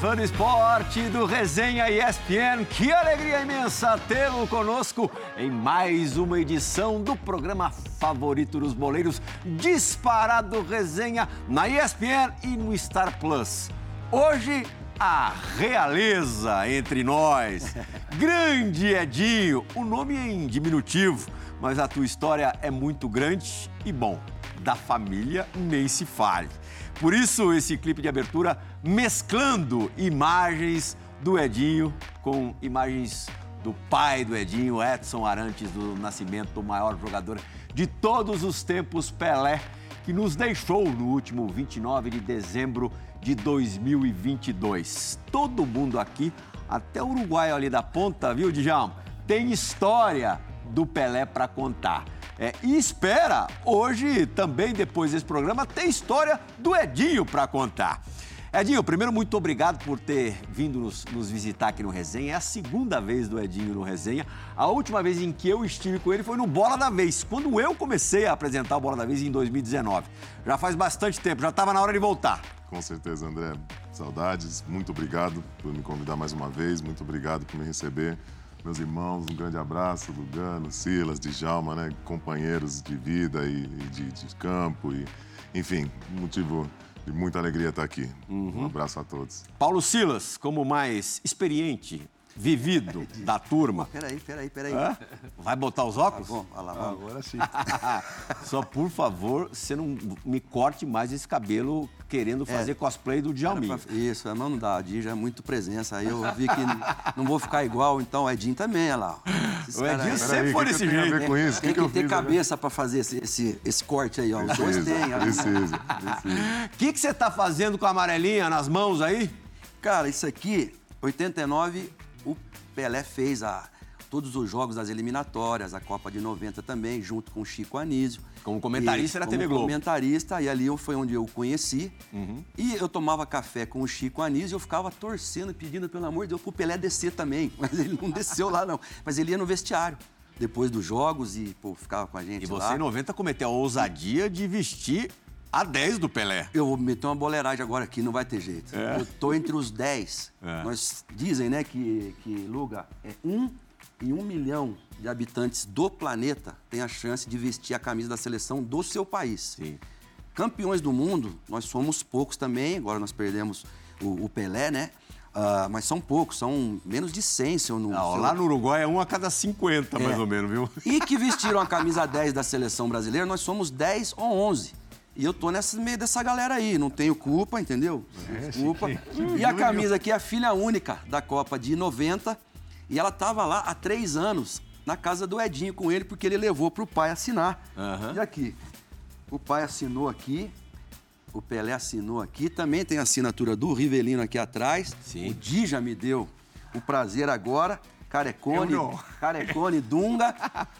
Fã do esporte do Resenha ESPN. Que alegria imensa tê-lo conosco em mais uma edição do programa favorito dos boleiros, disparado Resenha na ESPN e no Star Plus. Hoje, a realeza entre nós. Grande Edinho, o nome é em diminutivo, mas a tua história é muito grande e bom. Da família nem se fale. Por isso, esse clipe de abertura mesclando imagens do Edinho com imagens do pai do Edinho, Edson Arantes do Nascimento, o maior jogador de todos os tempos, Pelé, que nos deixou no último 29 de dezembro de 2022. Todo mundo aqui, até o Uruguai ali da ponta, viu, Djalma? Tem história do Pelé para contar. É, e espera, hoje também, depois desse programa, tem história do Edinho para contar. Edinho, primeiro, muito obrigado por ter vindo nos, nos, visitar aqui no Resenha. É a segunda vez do Edinho no Resenha. A última vez em que eu estive com ele foi no Bola da Vez, quando eu comecei a apresentar o Bola da Vez em 2019. Já faz bastante tempo, já estava na hora de voltar. Com certeza, André. Saudades. Muito obrigado por me convidar mais uma vez. Muito obrigado por me receber meus irmãos, um grande abraço, Lugano, Silas, Djalma, né? companheiros de vida e, e de, de, campo. E, enfim, motivo de muita alegria estar aqui. Uhum. Um abraço a todos. Paulo Silas, como mais experiente vivido da turma. Peraí, peraí, peraí. Hã? Vai botar os óculos? Tá bom, olha lá, vamos. Agora sim. Só por favor, você não me corte mais esse cabelo querendo é. fazer é, cosplay do Djalminha. Isso, a mão não dá, Edinho já é muito presença. Aí eu vi que não vou ficar igual, então o Edinho também, olha lá. o Edinho sempre foi desse jeito. Tem, tem que, que, que ter cabeça para fazer esse, esse, esse, corte aí, ó. Os dois têm. Precisa, O que, que você tá fazendo com a amarelinha nas mãos aí? Cara, isso aqui, 89 o Pelé fez a, todos os jogos das eliminatórias, a Copa de 90 também, junto com o Chico Anísio. Como comentarista e, na TV Globo. Como comentarista, e ali foi onde eu o conheci. Uhum. E eu tomava café com o Chico Anísio e eu ficava torcendo, pedindo, pelo amor de Deus, pro Pelé descer também. Mas ele não desceu lá, não. Mas ele ia no vestiário depois dos jogos e, pô, ficava com a gente e lá. E você, em 90, cometeu a ousadia de vestir a 10 do Pelé. Eu vou meter uma boleiragem agora aqui, não vai ter jeito. É. Eu tô entre os 10. É. Nós dizem, né, que, que Luga é um em um milhão de habitantes do planeta tem a chance de vestir a camisa da seleção do seu país. Sim. Campeões do mundo, nós somos poucos também. Agora nós perdemos o, o Pelé, né? Uh, mas são poucos, são menos de 100, se eu não... não lá no Uruguai é um a cada 50, é. mais ou menos, viu? E que vestiram a camisa 10 da seleção brasileira, nós somos 10 ou 11. E eu tô nesse meio dessa galera aí, não tenho culpa, entendeu? É, culpa. E a camisa aqui é a filha única da Copa de 90. E ela tava lá há três anos, na casa do Edinho com ele, porque ele levou pro pai assinar. Uhum. E aqui, o pai assinou aqui, o Pelé assinou aqui, também tem a assinatura do Rivelino aqui atrás. Sim. O Di já me deu o prazer agora. Carecone, Carecone, Dunga.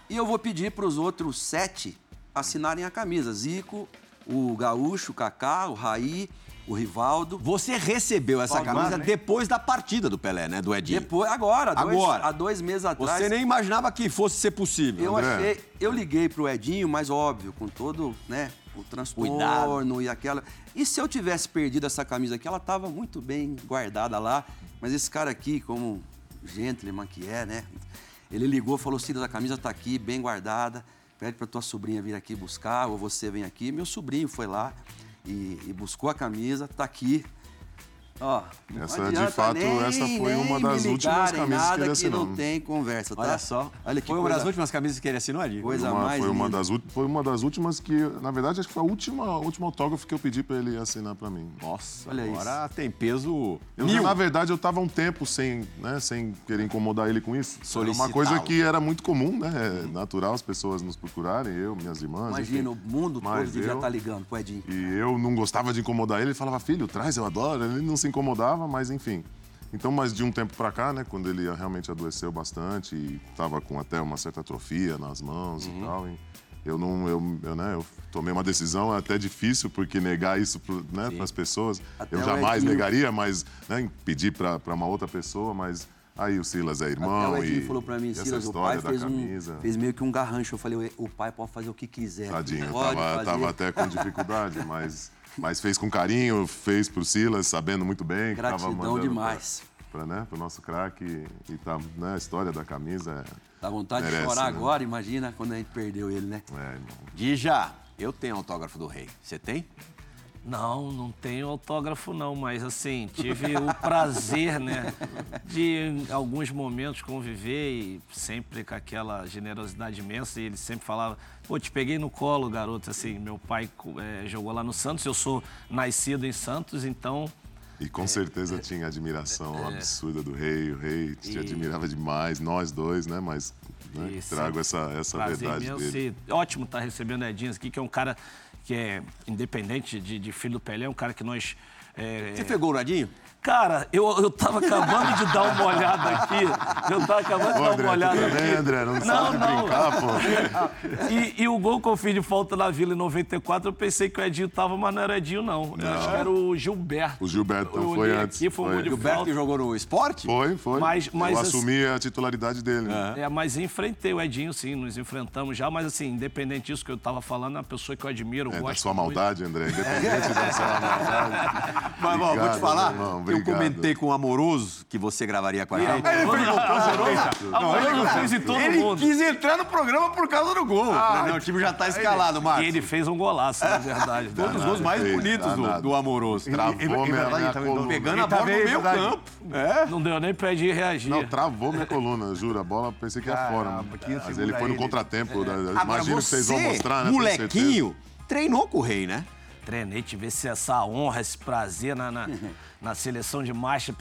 e eu vou pedir para os outros sete assinarem a camisa. Zico, o Gaúcho, o Kaká, o Raí, o Rivaldo. Você recebeu essa camisa né? depois da partida do Pelé, né? Do Edinho. Depois, agora, agora. Dois, há dois meses atrás. Você nem imaginava que fosse ser possível. Eu André. achei. Eu liguei pro Edinho, mas óbvio, com todo, né? O transtorno Cuidado. e aquela. E se eu tivesse perdido essa camisa aqui, ela estava muito bem guardada lá. Mas esse cara aqui, como gentleman que é, né? Ele ligou, falou: Cida, a camisa está aqui, bem guardada pede para tua sobrinha vir aqui buscar, ou você vem aqui. Meu sobrinho foi lá e, e buscou a camisa, tá aqui. Ó, essa de fato, nem, essa foi uma das últimas camisas que ele assinou. não tem conversa, tá? Olha só. Olha que foi uma das últimas camisas que ele assinou ali. Coisa uma, mais foi uma, das, foi uma das últimas que, na verdade, acho que foi a última, última autógrafo que eu pedi para ele assinar para mim. Nossa, Olha agora isso. tem peso eu, mil. Na verdade, eu tava um tempo sem, né, sem querer incomodar ele com isso. Era uma coisa que era muito comum, né? É natural as pessoas nos procurarem, eu, minhas irmãs. Imagina, enfim. o mundo todo devia estar tá ligando pro Edinho. E eu não gostava de incomodar ele, ele falava, filho, traz, eu adoro. Ele não se incomodava, mas enfim. Então, mas de um tempo para cá, né, quando ele realmente adoeceu bastante e estava com até uma certa atrofia nas mãos uhum. e tal, eu não, eu, eu, né, eu tomei uma decisão até difícil porque negar isso para né, as pessoas, até eu jamais negaria, mas né, pedir para uma outra pessoa, mas Aí o Silas é irmão Até o e falou para mim, Silas, o pai fez, um, fez meio que um garrancho. Eu falei, o pai pode fazer o que quiser. Tadinho, pode tava, tava até com dificuldade, mas Mas fez com carinho, fez pro Silas, sabendo muito bem. que tava Gratidão mandando demais. Pra, pra, né, pro nosso craque. E tá, né, a história da camisa é... Dá vontade Merece, de chorar né? agora, imagina quando a gente perdeu ele, né? é, irmão. Dija, eu tenho autógrafo do rei. Você tem? Não, não tenho autógrafo não, mas assim, tive o prazer, né, de em alguns momentos conviver e sempre com aquela generosidade imensa e ele sempre falava, pô, te peguei no colo, garoto, assim, meu pai eh, jogou lá no Santos, eu sou nascido em Santos, então E com certeza tinha admiração absurda do rei. O rei te admirava demais, nós dois, né? Mas né, E trago essa, essa verdade imenso dele. e ótimo estar recebendo o Edinho aqui, que é um cara que é independente de, de filho do Pelé, é um cara que nós... eh, Você pegou o Radinho? Cara, eu, eu tava acabando de dar uma olhada aqui. Eu tava acabando de Ô, dar André, uma olhada aqui. bem, André? Não, sabe brincar, pô. E, e o gol que eu fiz de falta na Vila em 94, eu pensei que o Edinho tava, mas não era Edinho, não. Eu acho que era o Gilberto. O Gilberto Eu foi antes, Aqui, foi um foi. gol de Gilberto falta. que jogou no esporte? Foi, foi. Mas- mas Eu assim- assumi a titularidade dele. né? É, mas enfrentei o Edinho, sim, nos enfrentamos já, mas assim, independente disso que eu tava falando, é uma pessoa que eu admiro, eu É, da gosto sua muito. maldade, André. Independente da sua maldade. Mas, ó, vou te falar, meu eu comentei com o Amoroso que você gravaria com a gente. Amoroso fez em todo Ele mundo. quis entrar no programa por causa do gol. Falei, não, o time já tá escalado, Marcos. E ele fez um golaço, na verdade. Todos os gols mais bonitos do, do Amoroso. Travou é minha, minha também coluna. Pegando a bola no é meio verdade. campo. É. Não deu nem pra Edinho reagir. Não, travou minha coluna, juro. A bola pensei que ia fora. Mas ele foi no ele. contratempo. Agora Imagino que você, vocês vão mostrar, né? molequinho, treinou com o rei, né? Treinei, tive esse- essa honra, esse prazer na, na, na seleção de marcha.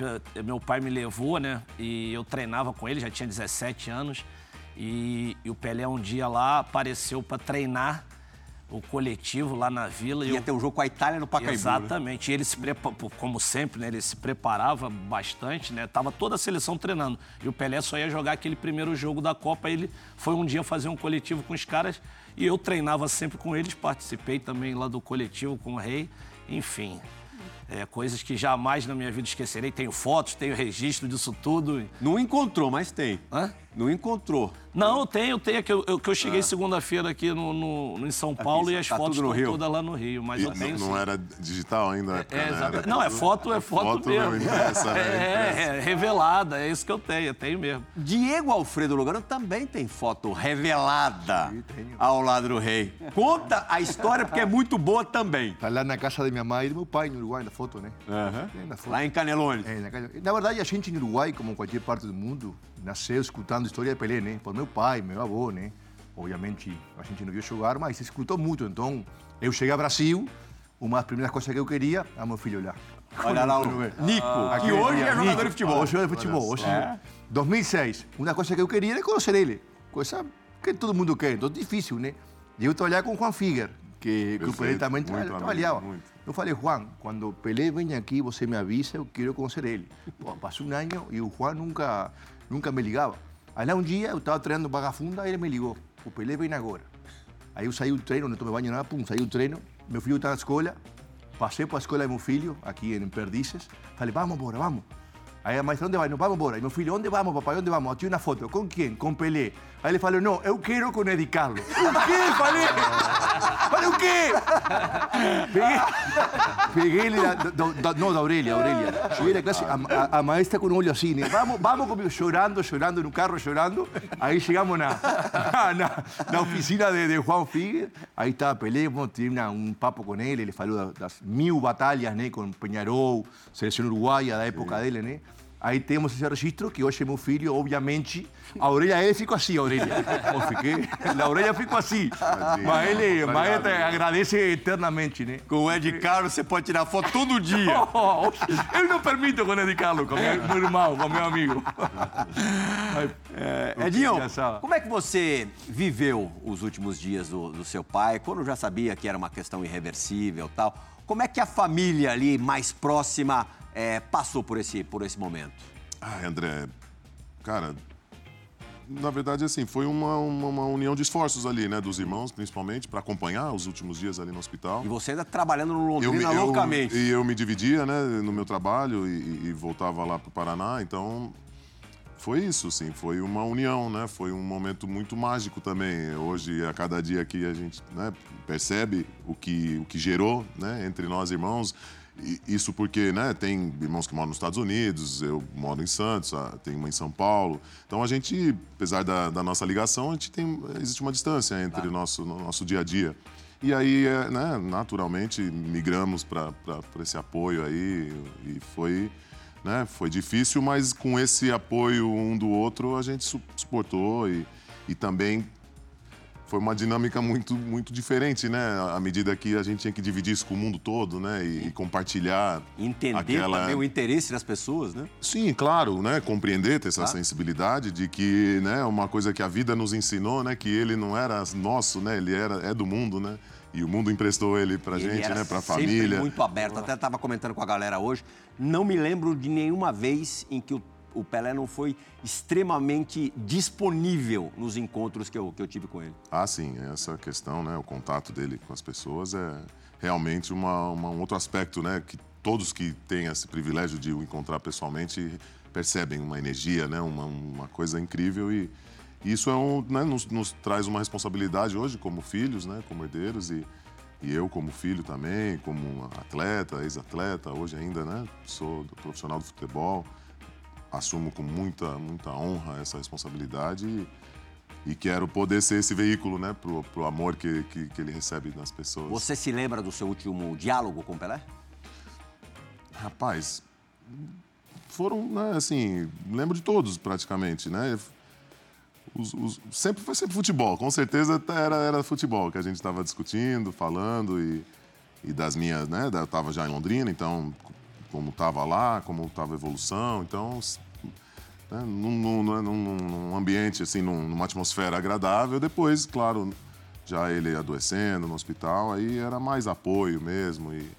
Meu pai me levou, né? E eu treinava com ele, já tinha 17 anos. E, e o Pelé um dia lá apareceu para treinar o coletivo lá na vila. e Ia eu- ter um jogo com a Itália no Pacaembu. né? Exatamente. E ele se prepa- como sempre, né? Ele se preparava bastante, né? Tava toda a seleção treinando. E o Pelé só ia jogar aquele primeiro jogo da Copa. Ele foi um dia fazer um coletivo com os caras e eu treinava sempre com eles. Participei também lá do coletivo com o Rei. Enfim, é, coisas que jamais na minha vida esquecerei. Tenho fotos, tenho registro disso tudo. Não encontrou, mas tem. Hã? Não encontrou. Não, eu tenho, eu tenho. é Que eu, eu- que eu cheguei segunda-feira aqui no, no- em São Paulo e as tá fotos estão Rio? todas lá no Rio. Mas E eu tenho não, não era digital ainda? na época, É, né? Era Não, é foto, é foto, foto mesmo. impressa, né? É, Impressa. é, revelada, é isso que eu tenho, eu tenho mesmo. Diego Alfredo Lugano também tem foto revelada ao lado do rei. Conta a história porque é muito boa também. Está lá na casa de minha mãe e do meu pai, no Uruguai, na foto, né? Tem na foto. Lá em Canelones. É, na, casa- na verdade, a gente no Uruguai, como em qualquer parte do mundo, nasceu escutando a história de Pelé, né? Por meu pai, meu avô, né? Obviamente, a gente não viu jogar, mas se escutou muito. Então, eu cheguei ao Brasil, uma das primeiras coisas que eu queria, a meu filho lá. Olha lá o Nico, que hoje é jogador de futebol. Hoje é de futebol. Hoje, 2006, uma coisa que eu queria era conhecer ele. Coisa que todo mundo quer, então difícil, né? E eu trabalhava com Juan Figuer, que, que o Pelé também tra amigo, trabalhava. muito. Eu falei, Juan, quando o Pelé venha aqui, você me avisa, eu quero conhecer ele. Pô, passou um ano e o Juan nunca, nunca me ligava. Aí lá um dia, eu estava treinando Barra Funda e ele me ligou. O Pelé vem agora. Aí eu saí do treino, não tomei banho nada, pum, saí do treino. Meu filho está na escola, passei para a escola de meu filho, aqui em Perdizes. Falei, vamos embora, vamos. Aí a maestra, onde vai? Não, vamos embora. E meu filho, onde vamos, papai? Onde vamos? Tinha uma foto. Com quem? Com Pelé. Aí ele falou, não, eu quero com Eddie Carlos. O quê? Falei. Falei, o quê? Peguei, peguei ele, da, da, da, não, da. Cheguei classe, a, a, a maestra com o olho assim, né? Vamos, vamos comigo, chorando, chorando, no carro, chorando. Aí chegamos na, na, na oficina de, Juan Figuer. Aí estava Pelé, tive um papo com ele, ele falou das, mil batalhas, né? Com Peñarol, seleção uruguaia da época dele, né? Aí temos esse registro que hoje meu filho, obviamente, a orelha dele ficou assim, a orelha. Eu fiquei, a orelha ficou assim. Mas ele, mas ele agradece eternamente, né? Com o Ed Carlos você pode tirar foto todo dia. Oh, eu não permito com o Ed Carlos, com meu, meu irmão, com meu amigo. É, Edinho, como é que você viveu os últimos dias do, do seu pai, quando já sabia que era uma questão irreversível e tal? Como é que a família ali mais próxima é, passou por esse, por esse momento? Ai, André, cara, na verdade, assim, foi uma, uma, uma união de esforços ali, né, dos irmãos, principalmente, para acompanhar os últimos dias ali no hospital. E você ainda trabalhando no Eu Londrina eu- loucamente. E eu me dividia, né, no meu trabalho e, e voltava lá para o Paraná, então foi isso, sim, foi uma união, né? Foi um momento muito mágico também. Hoje, a cada dia que a gente né, percebe o que, o que gerou né, entre nós irmãos. Isso porque né, tem irmãos que moram nos Estados Unidos, eu moro em Santos, ah, tem uma em São Paulo. Então a gente, apesar da, da nossa ligação, a gente tem, existe uma distância entre o nosso, no nosso dia a dia. E aí, é, né, naturalmente, migramos para esse apoio aí e foi, né, foi difícil, mas com esse apoio um do outro a gente su- suportou e, e também foi uma dinâmica muito, muito diferente, né? À medida que a gente tinha que dividir isso com o mundo todo, né? E, e compartilhar Entender aquela... também o interesse das pessoas, né? Sim, claro, né? Compreender, ter essa Claro. sensibilidade de que, né? Uma coisa que a vida nos ensinou, né? Que ele não era nosso, né? Ele era é do mundo, né? E o mundo emprestou ele pra Ele gente, era né? Pra família. muito aberto. Até estava comentando com a galera hoje. Não me lembro de nenhuma vez em que o, o Pelé não foi extremamente disponível nos encontros que eu, que eu tive com ele. Ah, sim, essa questão, né? O contato dele com as pessoas é realmente uma, uma- um outro aspecto, né? Que todos que têm esse privilégio de o encontrar pessoalmente percebem uma energia, né? Uma, uma coisa incrível e isso é um, né? nos, nos traz uma responsabilidade hoje como filhos, né? Como herdeiros e, e eu como filho também, como atleta, ex-atleta, hoje ainda, né? Sou profissional do futebol, assumo com muita, muita honra essa responsabilidade e, e quero poder ser esse veículo, né, pro, pro amor que, que, que ele recebe das pessoas. Você se lembra do seu último diálogo com o Pelé? Rapaz, foram, né, assim, lembro de todos praticamente, né? Os- os- sempre foi sempre futebol, com certeza era, era futebol que a gente estava discutindo, falando e, e das minhas, né? Eu estava já em Londrina, então como estava lá, como estava a evolução, então s- né, num, num- num- ambiente assim, num- numa atmosfera agradável. Depois, claro, já ele adoecendo no hospital, aí era mais apoio mesmo e,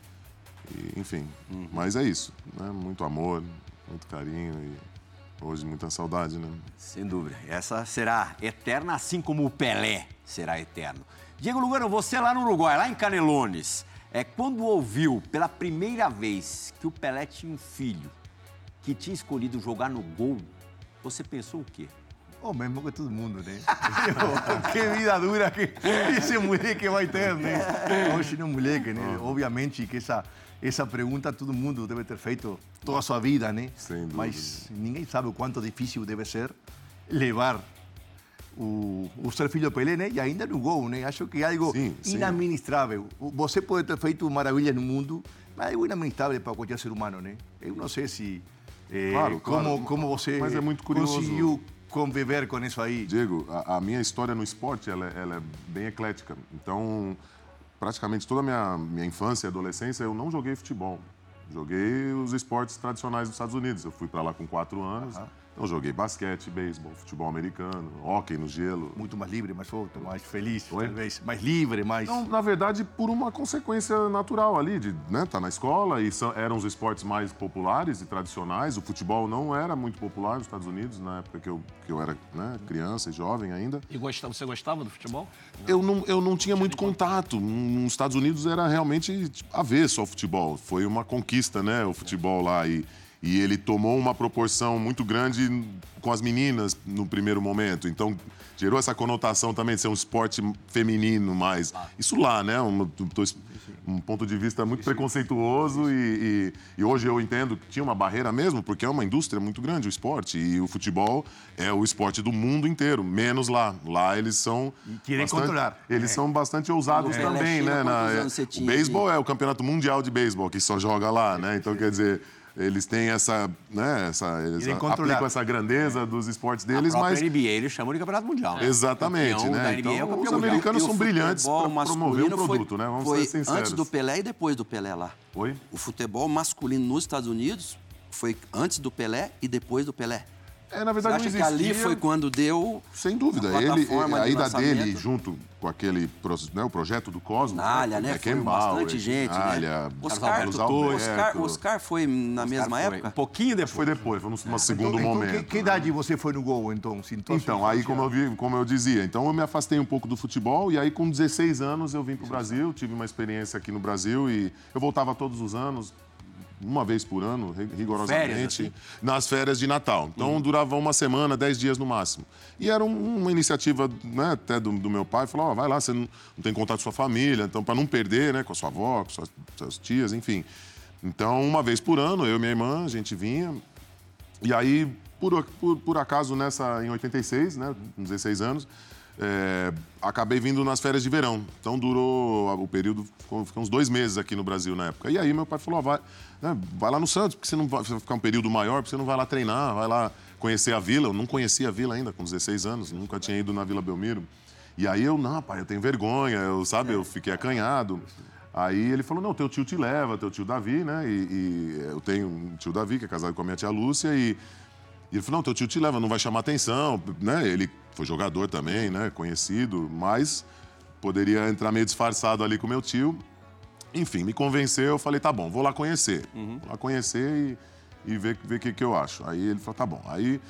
e, enfim. Mas é isso, né? Muito amor, muito carinho e hoje muita saudade, né? Sem dúvida. Essa será eterna, assim como o Pelé será eterno. Diego Lugano, você lá no Uruguai, lá em Canelones, é, quando ouviu pela primeira vez que o Pelé tinha um filho que tinha escolhido jogar no gol, você pensou o quê? O mesmo que todo mundo, né? que vida dura que esse moleque vai ter, né? Hoje não moleque, né? Obviamente que essa, essa pergunta todo mundo deve ter feito toda a sua vida, né? Sem dúvida. Mas ninguém sabe o quanto difícil deve ser levar o, o ser filho Pelé, né? E ainda no gol, né? Acho que é algo Sim, sim. inadministrável. Você pode ter feito maravilhas no mundo, mas é algo inadministrável para qualquer ser humano, né? Eu não sei se... eh, Claro, como, claro. como você Mas é muito curioso. conseguiu conviver com isso aí. Diego, a, a minha história no esporte ela, é- ela é bem eclética. Então, praticamente toda a minha, minha infância e adolescência eu não joguei futebol. Joguei os esportes tradicionais dos Estados Unidos. Eu fui para lá com quatro anos. Então, joguei basquete, beisebol, futebol americano, hóquei no gelo. Muito mais livre, mais solto, mais feliz, Oi? talvez. Mais livre, mais... Não, na verdade, por uma consequência natural ali, de né, tá na escola e são- eram os esportes mais populares e tradicionais. O futebol não era muito popular nos Estados Unidos na época que eu, que eu era né, criança e jovem ainda. E gostava, você gostava do futebol? Eu não, eu não tinha muito contato. Nos Estados Unidos era realmente tipo, avesso ao futebol. Foi uma conquista, né, o futebol lá. E, e ele tomou uma proporção muito grande com as meninas no primeiro momento. Então, gerou essa conotação também de ser um esporte feminino mais. Isso lá, né? Um, um ponto de vista muito preconceituoso. E, e- e hoje eu entendo que tinha uma barreira mesmo, porque é uma indústria muito grande o esporte. E o futebol é o esporte do mundo inteiro, menos lá. Lá eles são. querem bastante- controlar. Eles são bastante ousados Pelé também, né? Na- é- o beisebol é o campeonato mundial de beisebol, que só joga lá, né? Então, quer dizer, eles têm essa, né, essa, eles aplicam essa grandeza dos esportes A deles, mas... NBA eles chamam de campeonato mundial. né? Exatamente, né? da NBA é o Então, campeão os americanos o são brilhantes futebol para promover um masculino foi- produto, né? Vamos foi ser sinceros. antes do Pelé e depois do Pelé lá. Oi? O futebol masculino nos Estados Unidos foi antes do Pelé e depois do Pelé. É, na Você verdade, acha não que ali existia- foi quando deu Sem dúvida. a Ele, a ida lançamento? dele, junto com aquele né, o projeto do Cosmos. Nalha, né? Foi Beckenbauer, bastante gente, Nalha, né? Oscar, Alberto. Oscar, Oscar foi na mesma Cara, foi época? Um pouquinho depois. Foi depois, foi num num segundo então, momento. que, que né? idade você foi no gol, então? Sentou Então, aí como eu, vi, como eu dizia, então eu me afastei um pouco do futebol e aí com 16 anos eu vim para o Brasil, tive uma experiência aqui no Brasil e eu voltava todos os anos, uma vez por ano, ri- rigorosamente, Férias, assim? nas férias de Natal. Então durava uma semana, dez dias no máximo. E era um- uma iniciativa né, até do, do meu pai, falou, ó, vai lá, você não, não tem contato com sua família, então para não perder, né, com a sua avó, com suas, suas tias, enfim. Então, uma vez por ano, eu e minha irmã, a gente vinha, e aí, por, por, por acaso, nessa, em 86, né, com 16 anos, é, acabei vindo nas férias de verão. Então durou o período, ficou, ficou uns dois meses aqui no Brasil na época. E aí meu pai falou: vai, né, vai lá no Santos, porque você não vai, você vai ficar um período maior, porque você não vai lá treinar, vai lá conhecer a vila. Eu não conhecia a vila ainda, com 16 anos, nunca tinha ido na Vila Belmiro. E aí eu, não, pai, eu tenho vergonha, eu, sabe, eu fiquei acanhado. Aí ele falou, não, teu tio te leva, teu tio Davi, né? E, e eu tenho um tio Davi, que é casado com a minha tia Lúcia, e, e ele falou, não, teu tio te leva, não vai chamar atenção, né? Ele foi jogador também, né? Conhecido, mas poderia entrar meio disfarçado ali com meu tio. Enfim, me convenceu, eu falei, tá bom, vou lá conhecer. Vou lá conhecer e, e ver o que, que eu acho. Aí ele falou, tá bom. Aí,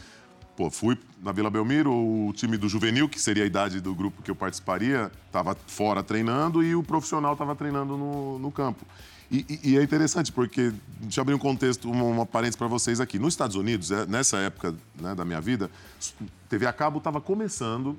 pô, fui na Vila Belmiro, o time do juvenil, que seria a idade do grupo que eu participaria, estava fora treinando e o profissional estava treinando no, no campo. E, e- é interessante porque, deixa eu abrir um contexto, uma, uma parênteses para vocês aqui. Nos Estados Unidos, é, nessa época né, da minha vida, TV a cabo estava começando,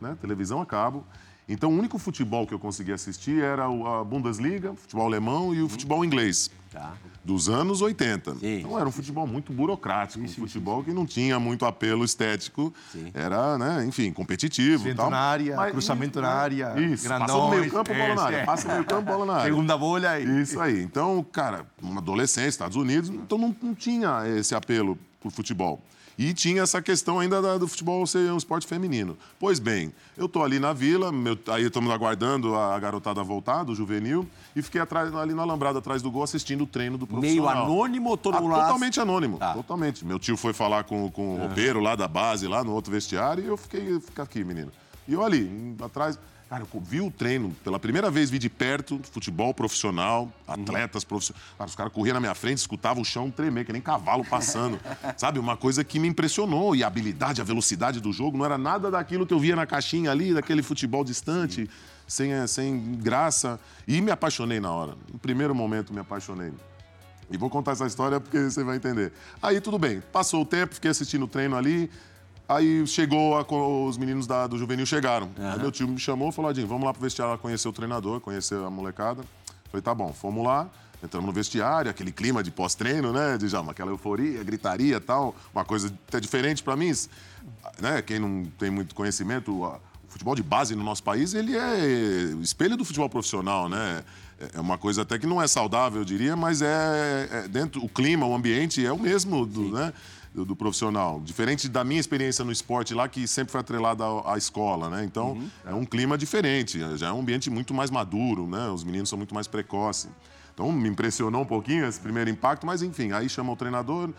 né, televisão a cabo. Então, o único futebol que eu conseguia assistir era a Bundesliga, futebol alemão e o futebol inglês. Tá. Dos anos 80. Sim. Então, era um futebol muito burocrático, um futebol que não tinha muito apelo estético. Era, né, enfim, competitivo. Centro tal. na área, Mas cruzamento isso, na né, área, Isso, grandões, meio campo, bola na área. Passa do meio campo, bola na área. Segunda bola e... Isso aí. Então, cara, uma adolescência, Estados Unidos, então não, não tinha esse apelo por futebol. E tinha essa questão ainda da- do futebol ser um esporte feminino. Pois bem, eu tô ali na vila, meu- aí estamos aguardando a garotada voltar, do juvenil, e fiquei atrás, ali no alambrado, atrás do gol, assistindo o treino do Meio profissional. anônimo ou todo Ah, mundo? Totalmente anônimo, Tá. totalmente. Meu tio foi falar com, com o roupeiro lá da base, lá no outro vestiário, e eu fiquei, fiquei aqui, menino. E eu ali, atrás. Cara, eu vi o treino, pela primeira vez vi de perto futebol profissional, atletas profissionais. Cara, os caras corriam na minha frente, escutavam o chão tremer, que nem cavalo passando. Sabe? Uma coisa que me impressionou. E a habilidade, a velocidade do jogo não era nada daquilo que eu via na caixinha ali, daquele futebol distante, sem, eh, sem graça. E me apaixonei na hora. No primeiro momento, me apaixonei. E vou contar essa história porque você vai entender. Aí tudo bem, passou o tempo, fiquei assistindo o treino ali. Aí chegou, a os meninos da- do juvenil chegaram. Aí meu tio me chamou e falou: Adinho, vamos lá pro vestiário conhecer o treinador, conhecer a molecada. Falei: tá bom, fomos lá. Entramos no vestiário, aquele clima de pós-treino, né, Djalma? Aquela euforia, gritaria e tal. Uma coisa até diferente para mim. Né? Quem não tem muito conhecimento, o futebol de base no nosso país, ele é espelho do futebol profissional, né? É uma coisa até que não é saudável, eu diria, mas é, é dentro o clima, o ambiente é o mesmo do, né, do, do profissional. Diferente da minha experiência no esporte lá, que sempre foi atrelada à, à escola, né? Então, é um clima diferente, já é um ambiente muito mais maduro, né? Os meninos são muito mais precoces. Então, me impressionou um pouquinho esse primeiro impacto, mas enfim, aí chama o treinador,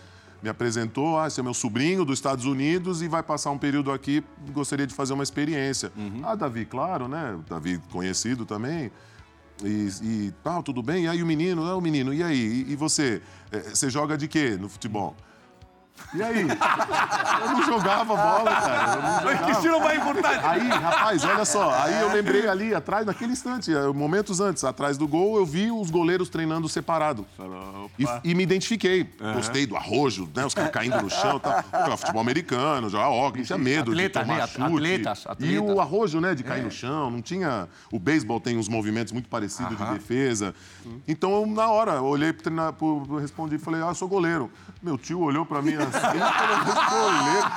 me apresentou, ah, esse é meu sobrinho dos Estados Unidos e vai passar um período aqui, gostaria de fazer uma experiência. Ah, Davi, claro, né? Davi conhecido também. E, e tal, tudo bem? E aí o menino, ah, o menino, e aí? E, e você? Eh, Você joga de quê no futebol? E aí? Eu não jogava bola, cara. Eu não jogava. não vai importar. Aí, rapaz, olha só. Aí eu lembrei ali atrás, naquele instante, eh, momentos antes, atrás do gol, eu vi os goleiros treinando separado. E, e me identifiquei. Gostei do arrojo, né? Os caras caindo no chão. Tá. Jogava futebol americano, jogava não tinha medo Atletas, de tomar né? chute. Atletas, E o arrojo, né? De cair no chão. Não tinha... O beisebol tem uns movimentos muito parecidos de defesa. Então, na hora, eu olhei pro treinador, respondi, falei, ah, eu sou goleiro. Meu tio olhou pra mim goleiro.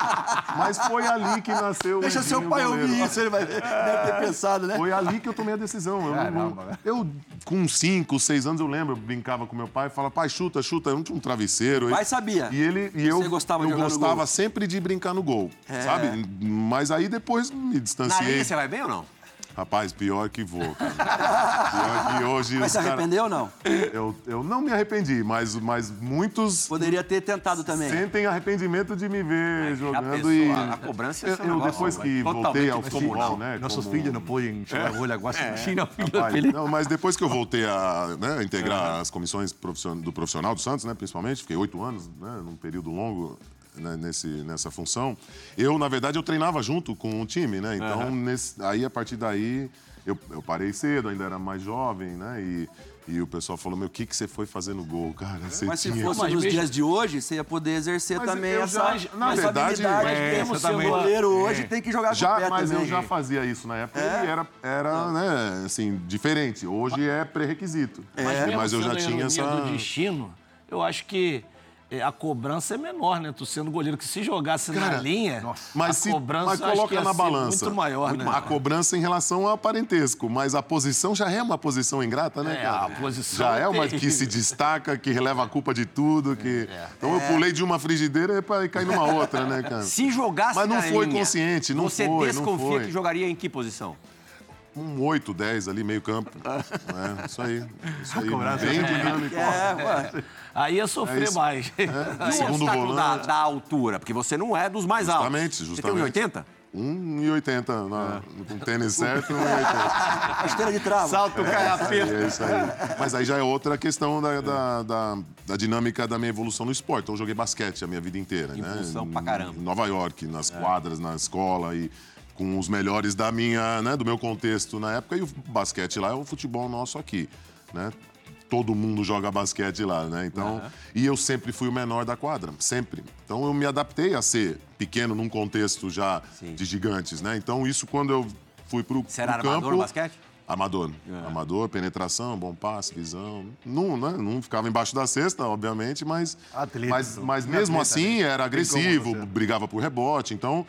Mas foi ali que nasceu o Deixa seu pai goleiro. ouvir isso, ele vai deve ter pensado, né? Foi ali que eu tomei a decisão. Eu, Caramba, eu, com 5, 6 anos, eu lembro, eu brincava com meu pai falava, pai, chuta, chuta. Eu não tinha um travesseiro. pai sabia. E ele e eu, Você gostava de eu gostava sempre de brincar no gol, É. sabe? Mas aí depois me Na distanciei. linha você vai bem ou não? Rapaz, pior que vou, cara. pior que hoje Mas se cara- arrependeu ou não? Eu, eu não me arrependi, mas, mas muitos Poderia ter tentado também. sentem arrependimento de me ver jogando pessoa, e a cobrança é eu, eu depois vai. que voltei ao futebol, né? Nossos como- filhos não podem jogar É. assim, China, filho Rapaz, dele. não, mas depois que eu voltei a né, integrar as comissões do profissional do Santos, né, principalmente, fiquei oito anos, né, num período longo né, nesse, nessa função. Eu, na verdade, eu treinava junto com o time, né? Então, nesse- aí a partir daí eu, eu parei cedo, ainda era mais jovem, né? E, E o pessoal falou, meu, o que, que você foi fazer no gol, cara? Você Mas se tinha... fosse Mas nos mesmo- dias de hoje, você ia poder exercer Mas também eu essa, já- na essa verdade, habilidade. é, mesmo também. goleiro hoje, É. tem que jogar com o já, pé Mas também. eu já fazia isso na época É? e era, era né, assim, diferente. Hoje é pré-requisito. Mas, mesmo Mas eu já tinha essa... do destino, eu acho que é, a cobrança é menor, né? Tu sendo goleiro, que se jogasse na linha, Mas, a se, cobrança mas coloca na balança. muito maior, né? A cobrança em relação ao parentesco, mas a posição já é uma posição ingrata, né, É, cara? a posição já é é uma que se destaca, que releva a culpa de tudo, que... É. Então eu pulei de uma frigideira para cair numa outra, né, cara? Se jogasse Mas não foi linha, consciente, não você foi, não desconfia foi. que jogaria em que posição? Um 8, 10 ali, meio campo. É, isso aí. Isso aí, bem dinâmico. É, ué. Aí ia sofrer É isso. mais. E o Segundo obstáculo da, volante. da altura? Porque você não é dos mais altos. Justamente, Você tem justamente. 1,80? 1,80 na- com tênis certo, 1,80. A esteira de trava. Salto carrapeta. É isso aí. Mas aí já é outra questão da, da, da- da dinâmica da minha evolução no esporte. Então, eu joguei basquete a minha vida inteira, né? função pra caramba. Em Nova York, nas quadras, na escola e com os melhores da minha, né, do meu contexto na época. E o basquete lá é o futebol nosso aqui, né? Todo mundo joga basquete lá, né? Então, e eu sempre fui o menor da quadra, sempre. Então eu me adaptei a ser pequeno num contexto já Sim. de gigantes, né? Então isso quando eu fui pro, Você era pro campo, armador no basquete? Amador. Amador, penetração, bom passe, visão. Não, né? não ficava embaixo da cesta, obviamente, mas, Atleta, mas, mas Um mesmo atleta, assim né? era agressivo, brigava por rebote. Então,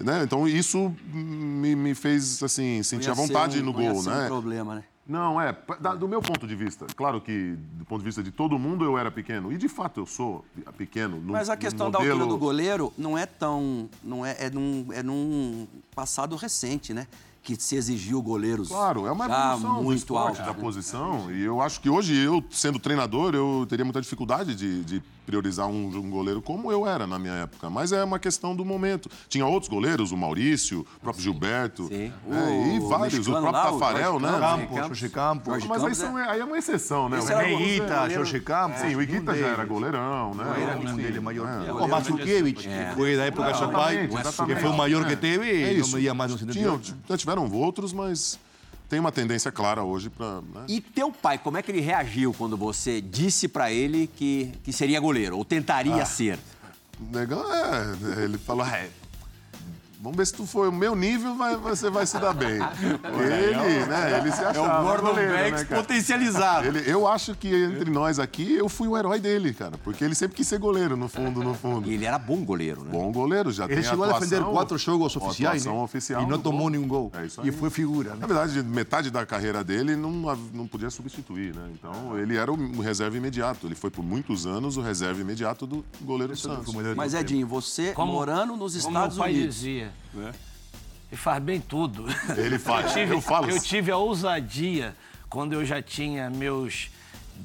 né? então isso me, me fez assim, sentir a vontade um- no gol, ser né? um problema, né? Não, é, da- do meu ponto de vista. Claro que, do ponto de vista de todo mundo, eu era pequeno. E de fato eu sou pequeno. No, Mas a questão da modelo... altura do goleiro não é tão. Não é, é, num, é num passado recente, né? Que se exigiu goleiros. Claro, é uma evolução muito altos, da né? posição. E eu acho que hoje, eu sendo treinador, eu teria muita dificuldade de, de priorizar um, um goleiro como eu era na minha época. Mas é uma questão do momento. Tinha outros goleiros, o Maurício, o próprio Gilberto. Sim. é, e O vários, o próprio lá, o Tafarel, Jorge né? Campos, Jorge Campos. Jorge Mas aí, Campos, são, aí é uma exceção, né? Esse O Meita, Jorge Campos. Sim, o Iguita já era goleirão, né? Era um Sim, deles maior. é. O Matsukiewicz, que foi da época Chapai, que foi o maior que É. teve É e não media mais de um Tinham, 1,78. já tiveram outros, mas tem uma tendência clara hoje para. Né? E teu pai, como é que ele reagiu quando você disse pra ele que, que seria goleiro, ou tentaria ser? Negão, é. Ele falou, é. Vamos ver se tu for o meu nível, vai, você vai se dar bem. Ele, né? Ele se É achava o Gordon goleiro, Banks né, cara? potencializado. Ele, eu acho que entre nós aqui, eu fui o herói dele, cara. Porque ele sempre quis ser goleiro, no fundo, no fundo. E ele era bom goleiro, né? Bom goleiro, já Ele tem chegou a defender quatro jogos oficiais né? oficial e não tomou gol. nenhum gol. É isso E aí. foi figura. Né? Na verdade, metade da carreira dele não, não podia substituir, né? Então, ele era o reserva imediato. Ele foi por muitos anos o reserva imediato do goleiro Santos. Mas, Edinho, você Como- morando nos Estados Unidos. dizia. E faz bem tudo. Ele faz, tive, eu falo eu tive a ousadia, quando eu já tinha meus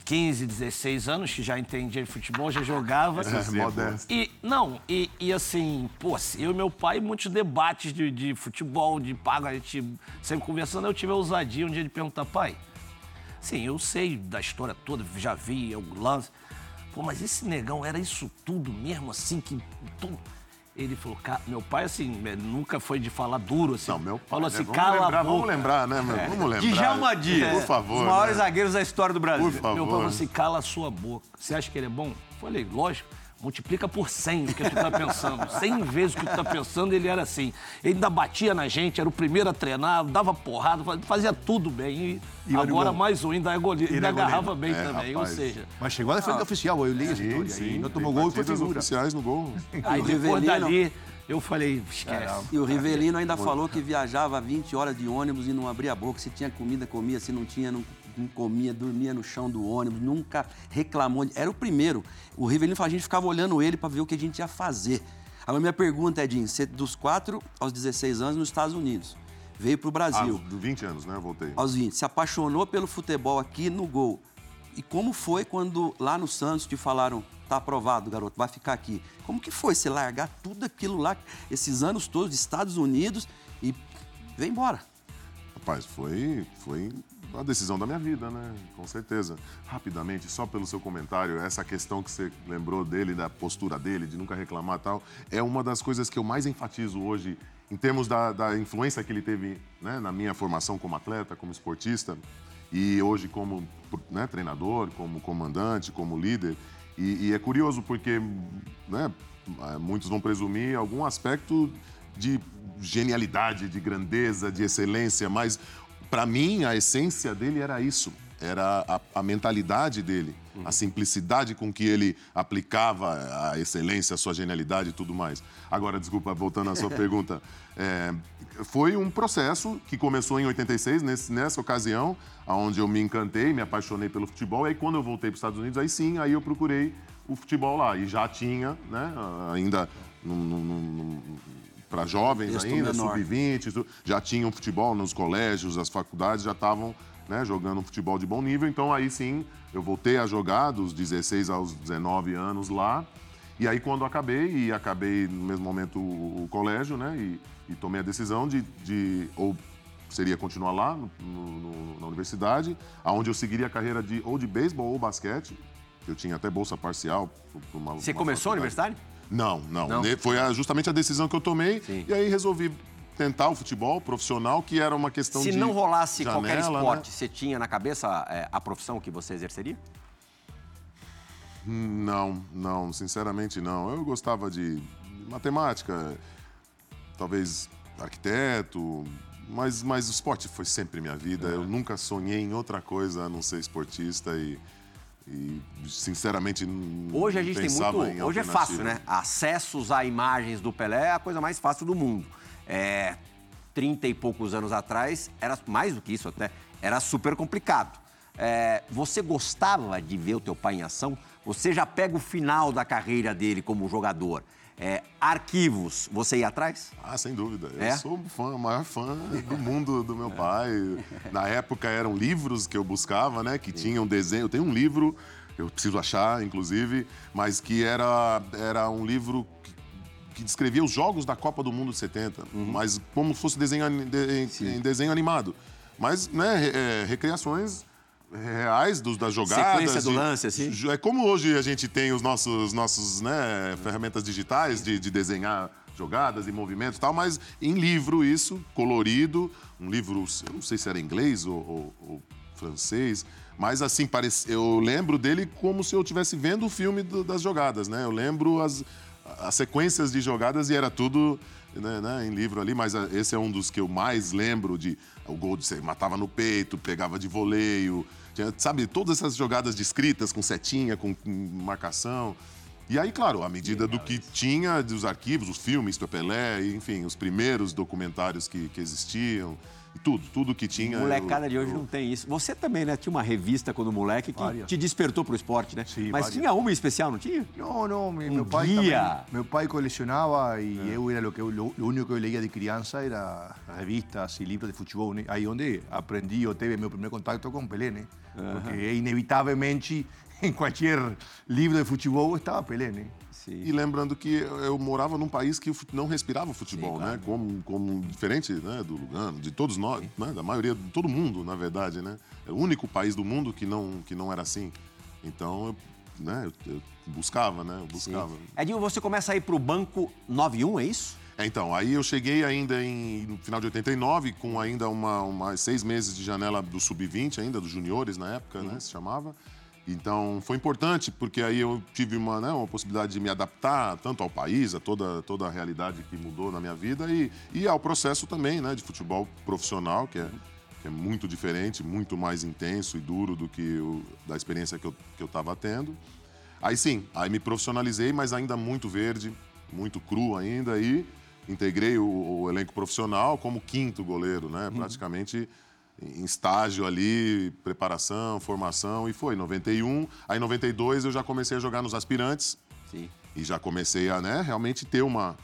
15, 16 anos, que já entendia de futebol, já jogava. É, modesto. E, não, e, e assim, pô, eu e meu pai, muitos debates de, de futebol, de pago, a gente sempre conversando, eu tive a ousadia um dia de perguntar, pai, sim, eu sei da história toda, já vi o lance, pô, mas esse negão era isso tudo mesmo, assim, que tudo... Ele falou, "Ca- meu pai, assim, ele nunca foi de falar duro, assim. Não, meu pai, Falou né? assim, vamos cala lembrar, a boca. Vamos lembrar, né, meu? Vamos lembrar. Djalma Dias. Por favor. Os maiores né? zagueiros da história do Brasil. Por favor. Meu pai falou assim, cala a sua boca. Você acha que ele é bom? Falei, lógico. Multiplica por 100 o que tu tá pensando. 100 vezes o que tu tá pensando, ele era assim. Ele ainda batia na gente, era o primeiro a treinar, dava porrada, fazia tudo bem. E, E agora mais um, ainda, é goleiro, ainda é goleiro. agarrava bem É, também. Ou rapaz. seja, Mas chegou a defender oficial, eu li Sim, história. sim. Tem tomou gol e foi figura. oficiais no gol. aí o depois Rivelino- dali, eu falei, esquece. E o Rivelino ainda falou que viajava 20 horas de ônibus e não abria a boca. Se tinha comida, comia. Se não tinha, não, não comia. Dormia no chão do ônibus. Nunca reclamou. Era o primeiro. O Rivelino falou, a gente ficava olhando ele para ver o que a gente ia fazer. Agora, minha pergunta, Edinho, você dos 4 aos 16 anos nos Estados Unidos. Veio pro Ah, Brasil. dos 20 anos, né? Eu voltei. aos 20, se apaixonou pelo futebol aqui no gol. E como foi quando lá no Santos te falaram, tá aprovado, garoto, vai ficar aqui? Como que foi você largar tudo aquilo lá, esses anos todos de Estados Unidos e vem embora? Rapaz, foi, foi a decisão da minha vida, né? Com certeza. Rapidamente, só pelo seu comentário, essa questão que você lembrou dele, da postura dele, de nunca reclamar tal, é uma das coisas que eu mais enfatizo hoje em termos da, da influência que ele teve né, na minha formação como atleta, como esportista. E hoje como né, treinador, como comandante, como líder. E, e é curioso porque né, muitos vão presumir algum aspecto de genialidade, de grandeza, de excelência, mas para mim a essência dele era isso, era a, a mentalidade dele, a simplicidade com que ele aplicava a excelência, a sua genialidade e tudo mais. Agora, desculpa, voltando à sua pergunta, é, foi um processo que começou em 86, nesse, nessa ocasião, onde eu me encantei, me apaixonei pelo futebol. E aí, quando eu voltei para os Estados Unidos, aí sim, aí eu procurei o futebol lá. E já tinha, né, ainda para jovens ainda, sub-20, já tinham futebol nos colégios, as faculdades já estavam né, jogando futebol de bom nível. Então aí sim, eu voltei a jogar dos 16 aos 19 anos lá. E aí quando acabei, e acabei no mesmo momento o, o colégio, né, e, e, tomei a decisão de, de ou seria continuar lá no, no, na universidade, aonde eu seguiria a carreira de ou de beisebol ou basquete. Eu tinha até bolsa parcial. Uma, Você uma começou a universidade? Não, não, não. Foi justamente a decisão que eu tomei. Sim. E aí resolvi tentar o futebol profissional, que era uma questão Se de. Se não rolasse janela, qualquer esporte, né? você tinha na cabeça é, a profissão que você exerceria? Não, não, sinceramente não. Eu gostava de matemática, talvez arquiteto, mas, mas o esporte foi sempre minha vida. Eu nunca sonhei em outra coisa a não ser esportista e, e sinceramente hoje a gente tem muito hoje é fácil né acessos a imagens do Pelé é a coisa mais fácil do mundo é, 30 e poucos anos atrás, era mais do que isso até, era super complicado. É, você gostava de ver o teu pai em ação? Você já pega o final da carreira dele como jogador. É, arquivos, você ia atrás? Ah, sem dúvida. É? Eu sou fã, o maior fã do mundo do meu pai. Na época eram livros que eu buscava, né? Que tinham desenho. Eu tenho um livro, eu preciso achar, inclusive, mas que era, era um livro que descrevia os jogos da Copa do Mundo de 70, uhum. mas como se fosse desenho, de, em desenho animado. Mas, né, é, recriações reais dos, das jogadas. Sequência do lance, assim? É como hoje a gente tem os nossos, nossos né, ferramentas digitais de, de desenhar jogadas e movimentos e tal, mas em livro isso, colorido, um livro, eu não sei se era inglês ou, ou, ou francês, mas assim, parece, eu lembro dele como se eu estivesse vendo o filme do, das jogadas, né? Eu lembro as, as sequências de jogadas e era tudo né, né, em livro ali, mas ah, esse é um dos que eu mais lembro de o gol de você matava no peito, pegava de voleio, tinha, sabe, todas essas jogadas descritas com setinha, com, com marcação. E aí, claro, à medida do que tinha dos arquivos, os filmes do Pelé, enfim, os primeiros documentários que, que existiam, tudo, tudo que tinha. Molecada eu, de hoje eu... não tem isso. Você também, né? Tinha uma revista quando moleque que várias. te despertou para o esporte, né? Sim, Mas várias. tinha uma especial, não tinha? Não, não. Meu, um meu pai guia. também, meu pai colecionava e é. eu era o que o único que eu lia de criança era revistas e livros de futebol, né? Aí onde aprendi ou teve meu primeiro contato com Pelé, né? Porque inevitavelmente em qualquer livro de futebol estava Pelé, né? Sim. E lembrando que eu morava num país que não respirava futebol, Sim, claro. né? Como, como diferente né, do Lugano, de todos nós, né? da maioria, de todo mundo, na verdade, né? É o único país do mundo que não, que não era assim. Então, eu, né, eu, eu buscava, né? Eu buscava. Sim. Edinho, você começa a ir para o Banco 91, é isso? É, então, aí eu cheguei ainda em, no final de 89, com ainda uma, uma seis meses de janela do Sub-20 ainda, dos juniores na época, né, uhum. né, se chamava. Então foi importante porque aí eu tive uma, né, uma possibilidade de me adaptar tanto ao país, a toda, toda a realidade que mudou na minha vida e, e ao processo também né, de futebol profissional, que é, que é muito diferente, muito mais intenso e duro do que o, da experiência que eu estava tendo. Aí sim, aí me profissionalizei, mas ainda muito verde, muito cru ainda e integrei o, o elenco profissional como quinto goleiro, né? Uhum. Em estágio ali, preparação, formação, e foi. Em 91, aí em 92 eu já comecei a jogar nos aspirantes. Sim. E já comecei a, né, realmente ter uma,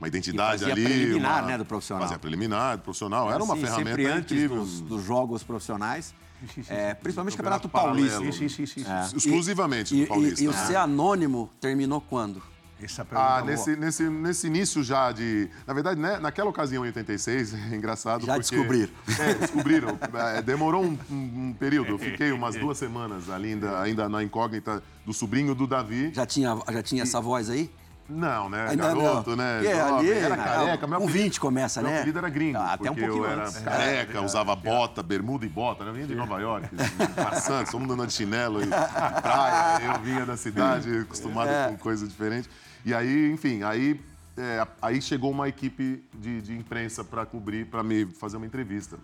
uma identidade e ali. preliminar, uma, né, do profissional. Fazia preliminar, do profissional. Era uma assim, ferramenta sempre antes incrível. Dos, dos jogos profissionais. É, principalmente o Campeonato Paulista. Sim, sim, sim. É. Exclusivamente e, do Paulista. E, e, e o ser anônimo terminou quando? Essa pergunta ah, nesse, nesse, nesse início já de. Na verdade, né, naquela ocasião, em 86, é engraçado. Já porque, descobriram. É, descobriram. é, demorou um, um, período. Eu fiquei umas duas semanas ali, ainda, ainda na incógnita do sobrinho do Davi. Já tinha, já tinha e, essa voz aí? Não, né? Ainda Garoto, não. né? É, Jovem, ali, era careca. Meu com apelido- 20 começa, meu né? apelido era gringo. Ah, até um pouquinho eu era antes. careca, usava bota, bermuda e bota, né? Eu vinha de Nova York, passando, todo mundo andando de chinelo e praia. Eu vinha da cidade, acostumado É. com coisa diferente. E aí, enfim, aí, é, aí chegou uma equipe de, de imprensa para cobrir, para me fazer uma entrevista.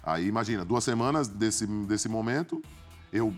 Aí, imagina, duas semanas desse, desse momento, eu,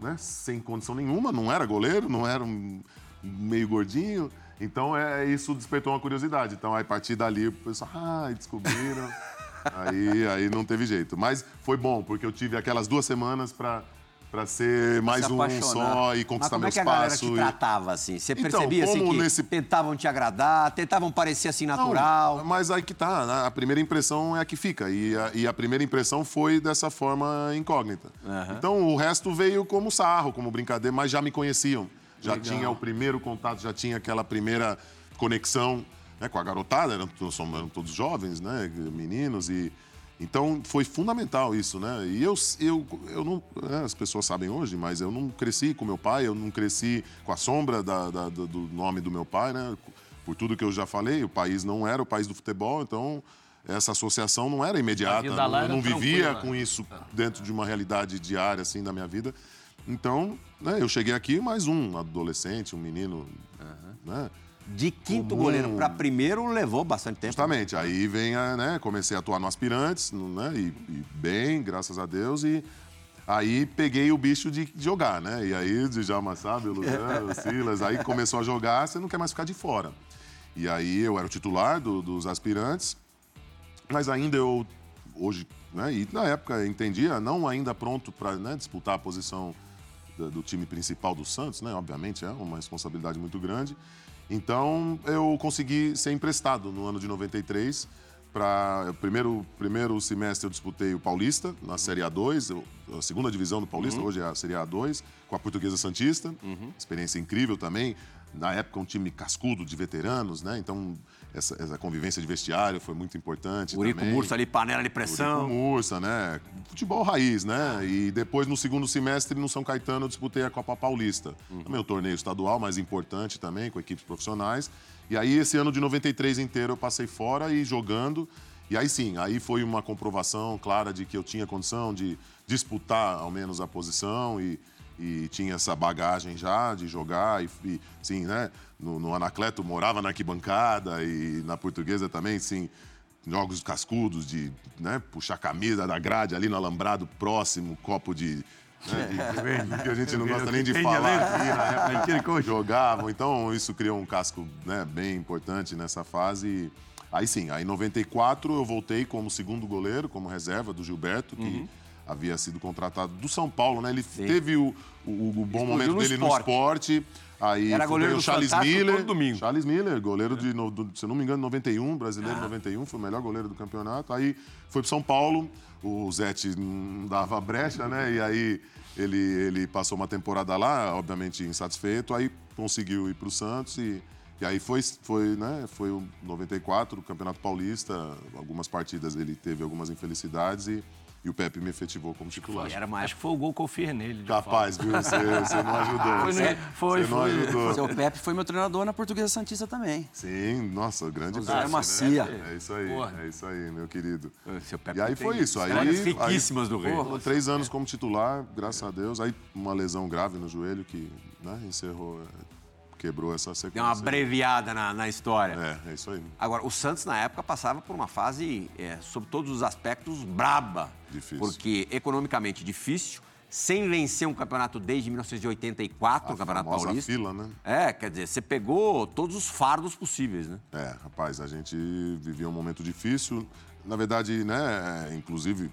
né, sem condição nenhuma, não era goleiro, não era um meio gordinho. Então, é, isso despertou uma curiosidade. Então, aí, a partir dali, o pessoal, ah, descobriram. aí, aí não teve jeito. Mas foi bom, porque eu tive aquelas duas semanas para para ser mais um só e Mas conquistar como meu é que a galera espaço. te e- tratava, assim? Você Então, percebia, assim, como que nesse- tentavam te agradar, tentavam parecer, assim, Não, natural? mas aí que tá, né? a primeira impressão é a que fica. E a, e a primeira impressão foi dessa forma incógnita. Então o resto veio como sarro, como brincadeira, mas já me conheciam. Já tinha o primeiro contato, já tinha aquela primeira conexão né, com a garotada, eram, eram todos jovens, né? Meninos e. Então foi fundamental isso, né? E eu, eu, eu não. né, as pessoas sabem hoje, mas eu não cresci com meu pai, eu não cresci com a sombra da- da- do, nome do meu pai, né? Por tudo que eu já falei, o país não era o país do futebol, então essa associação não era imediata. eu era não vivia com isso dentro de uma realidade diária assim da minha vida. Então, né, eu cheguei aqui mais um adolescente, um menino, né? De quinto goleiro para primeiro levou bastante tempo. Justamente, aí vem a, né, comecei a atuar no aspirantes, né, e, e bem, graças a Deus, e aí peguei o bicho de jogar, né? E aí o Djalma sabe, o Luciano, o Silas, aí começou a jogar, você não quer mais ficar de fora. E aí eu era o titular do- dos aspirantes, mas ainda eu, hoje, né, e na época entendia, não ainda pronto para disputar a posição do time principal do Santos, né? Obviamente é uma responsabilidade muito grande. Então eu consegui ser emprestado no ano de 93 para primeiro primeiro semestre eu disputei o Paulista na Série A2, eu- a segunda divisão do Paulista, hoje é a Série A2, com a Portuguesa Santista. Experiência incrível também. Na época um time cascudo de veteranos, né? Então essa, essa convivência de vestiário foi muito importante Urico também. Murso ali, panela de Urico pressão. Mursa, né? Futebol raiz, né? E depois, no segundo semestre, no São Caetano, eu disputei a Copa Paulista. Também o torneio estadual, mais importante também, com equipes profissionais. E aí, esse ano de 93 inteiro, eu passei fora e jogando. E aí sim, aí foi uma comprovação clara de que eu tinha condição de disputar, ao menos, a posição e, e tinha essa bagagem já de jogar. E, e sim, né? No, no Anacleto, morava na arquibancada e na Portuguesa também, sim jogos cascudos de né, puxar a camisa da grade ali no alambrado próximo, copo de. Né, de- que a gente não gosta nem de falar aqui na época jogavam. Então, isso criou um casco né, bem importante nessa fase. Aí sim, aí em 94 eu voltei como segundo goleiro, como reserva do Gilberto, que havia sido contratado do São Paulo, né? Ele teve o, o- o bom momento no dele no esporte. esporte. Aí Era goleiro o do Charles Miller. domingo. Charles Miller, goleiro de, no- do- se não me engano, 91, brasileiro 91, foi o melhor goleiro do campeonato. Aí foi pro São Paulo, o Zete não dava brecha, né? E aí ele, ele passou uma temporada lá, obviamente insatisfeito, aí conseguiu ir pro Santos e, e aí foi, foi, né? Foi o 94, o Campeonato Paulista, algumas partidas ele teve algumas infelicidades e, e o Pepe me efetivou como titular. Era mais Acho que foi o gol que eu fiz nele. Capaz, viu? Você, você não ajudou. Foi, Você? Foi, você não foi. ajudou. Seu Pepe foi meu treinador na Portuguesa Santista também. Sim, nossa, grande José Pepe, Macia. Né? É isso aí, Porra. é isso aí, meu querido. Seu Pepe E aí foi isso. Aí, histórias aí, riquíssimas do Rei. Pô, Três anos como titular, graças a Deus. Aí uma lesão grave no joelho que né, encerrou, é, quebrou essa sequência. Deu uma abreviada na, na história. É, é isso aí. Agora, o Santos, na época, passava por uma fase, é, sob todos os aspectos, braba. Difícil. Porque economicamente difícil, sem vencer um campeonato desde 1984, A o Campeonato Paulista. fila, né? É, quer dizer, você pegou todos os fardos possíveis, né? É, rapaz, a gente vivia um momento difícil. Na verdade, né, é, inclusive,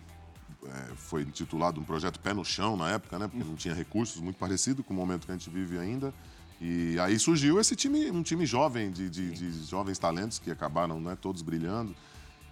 é, foi intitulado um projeto Pé no Chão na época, né? Porque não tinha recursos, muito parecido com o momento que a gente vive ainda. E aí surgiu esse time, um time jovem, de, de- de jovens talentos que acabaram né, todos brilhando.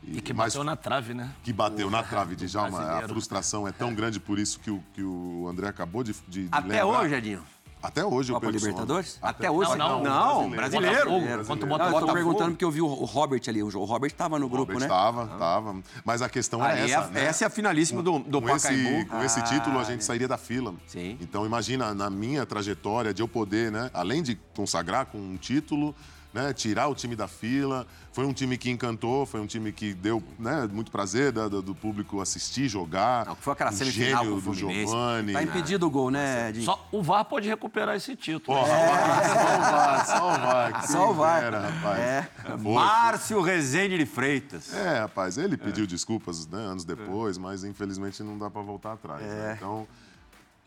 E que mas bateu na trave, né? que bateu na trave de Djalma. A frustração é tão grande por isso que o, que o André acabou de, de, Até lembrar. hoje, Edinho. Até hoje eu Copa perco sono. Libertadores? Até hoje, Não, não, não, brasileiro. brasileiro. Quanto Não, bota eu tô perguntando porque eu vi o Robert ali. O Robert estava no grupo, Robert né? Tava, tava. Mas a questão é é essa, né? essa é a finalíssima do, do com esse, Pacaembu. com esse título a gente sairia da fila. Sim. Então imagina na minha trajetória de eu poder, né, além de consagrar com um título, né, tirar o time da fila. Foi um time que encantou, foi um time que deu né, muito prazer da- do, do público assistir, jogar. Não, foi aquela o semifinal gênio com o do. Giovani. Tá impedido o gol, né, Edinho? Só o VAR pode recuperar esse título. Porra, só o VAR, só o VAR. Só o VAR. Era, rapaz. É. Márcio Rezende de Freitas. É, rapaz, ele pediu desculpas né, anos depois, mas infelizmente não dá para voltar atrás. né? Então,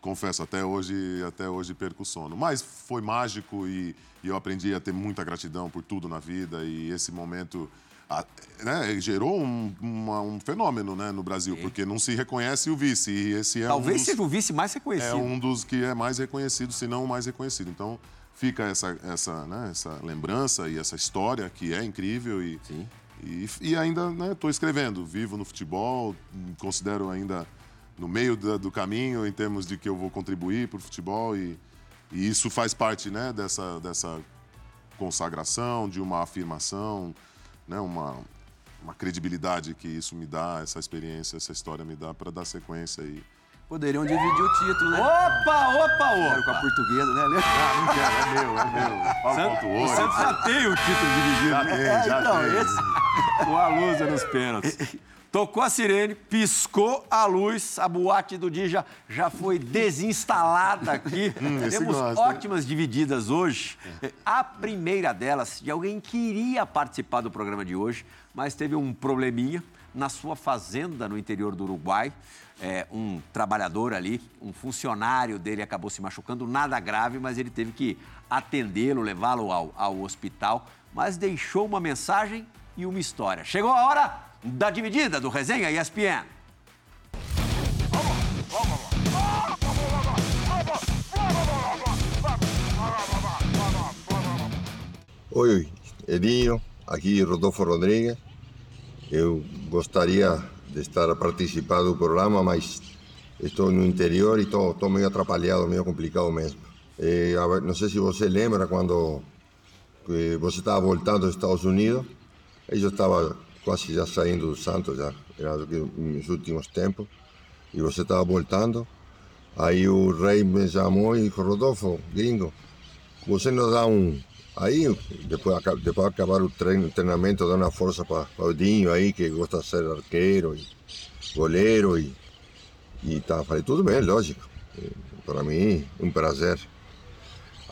confesso, até hoje, até hoje perco o sono. Mas foi mágico e, e eu aprendi a ter muita gratidão por tudo na vida e esse momento a- né, gerou um, uma- um fenômeno né, no Brasil, porque não se reconhece o vice e esse é Talvez um dos, seja o vice mais é reconhecido. um dos que é mais reconhecido, se não o mais reconhecido. Então fica essa, essa, né, essa lembrança e essa história que é incrível e, e, e ainda estou escrevendo, vivo no futebol, considero ainda no meio da- do caminho em termos de que eu vou contribuir para o futebol e, e isso faz parte né, dessa, dessa consagração, de uma afirmação, né, uma, uma credibilidade que isso me dá, essa experiência, essa história me dá para dar sequência e Poderiam dividir o título, né? Opa, opa, Era com a opa. portuguesa, né? Ah, não quero, é meu, é meu. Fala quanto O hoje. Santos já tem o título dividido. Já tem, já então, tem. esse- O Alusa nos pênaltis. Tocou a sirene, piscou a luz, a boate do dia já, já foi desinstalada aqui. Hum, Temos gosta, né? ótimas divididas hoje. A primeira delas, de alguém que queria participar do programa de hoje, mas teve um probleminha na sua fazenda no interior do Uruguai. É, um trabalhador ali, um funcionário dele acabou se machucando, nada grave, mas ele teve que atendê-lo, levá-lo ao, ao hospital, mas deixou uma mensagem e uma história. Chegou a hora da dividida do Resenha ESPN. Oi, Edinho, aqui Rodolfo Rodrigues. Eu gostaria de estar a participar do programa, mas estou no interior e estou, estou meio atrapalhado, meio complicado mesmo. A ver, não sei se você lembra quando eh, você estava voltando dos Estados Unidos. Eu estava quase já saindo do Santos, já era nos últimos tempos, e você estava voltando. Aí o rei me chamou e disse, Rodolfo, gringo, você nos dá um. Aí, depois, de acabar o treino, treinamento, dá uma força para o Dinho aí, que gosta de ser arqueiro e goleiro. E, e tá, falei, tudo bem, lógico. Para mim, um prazer.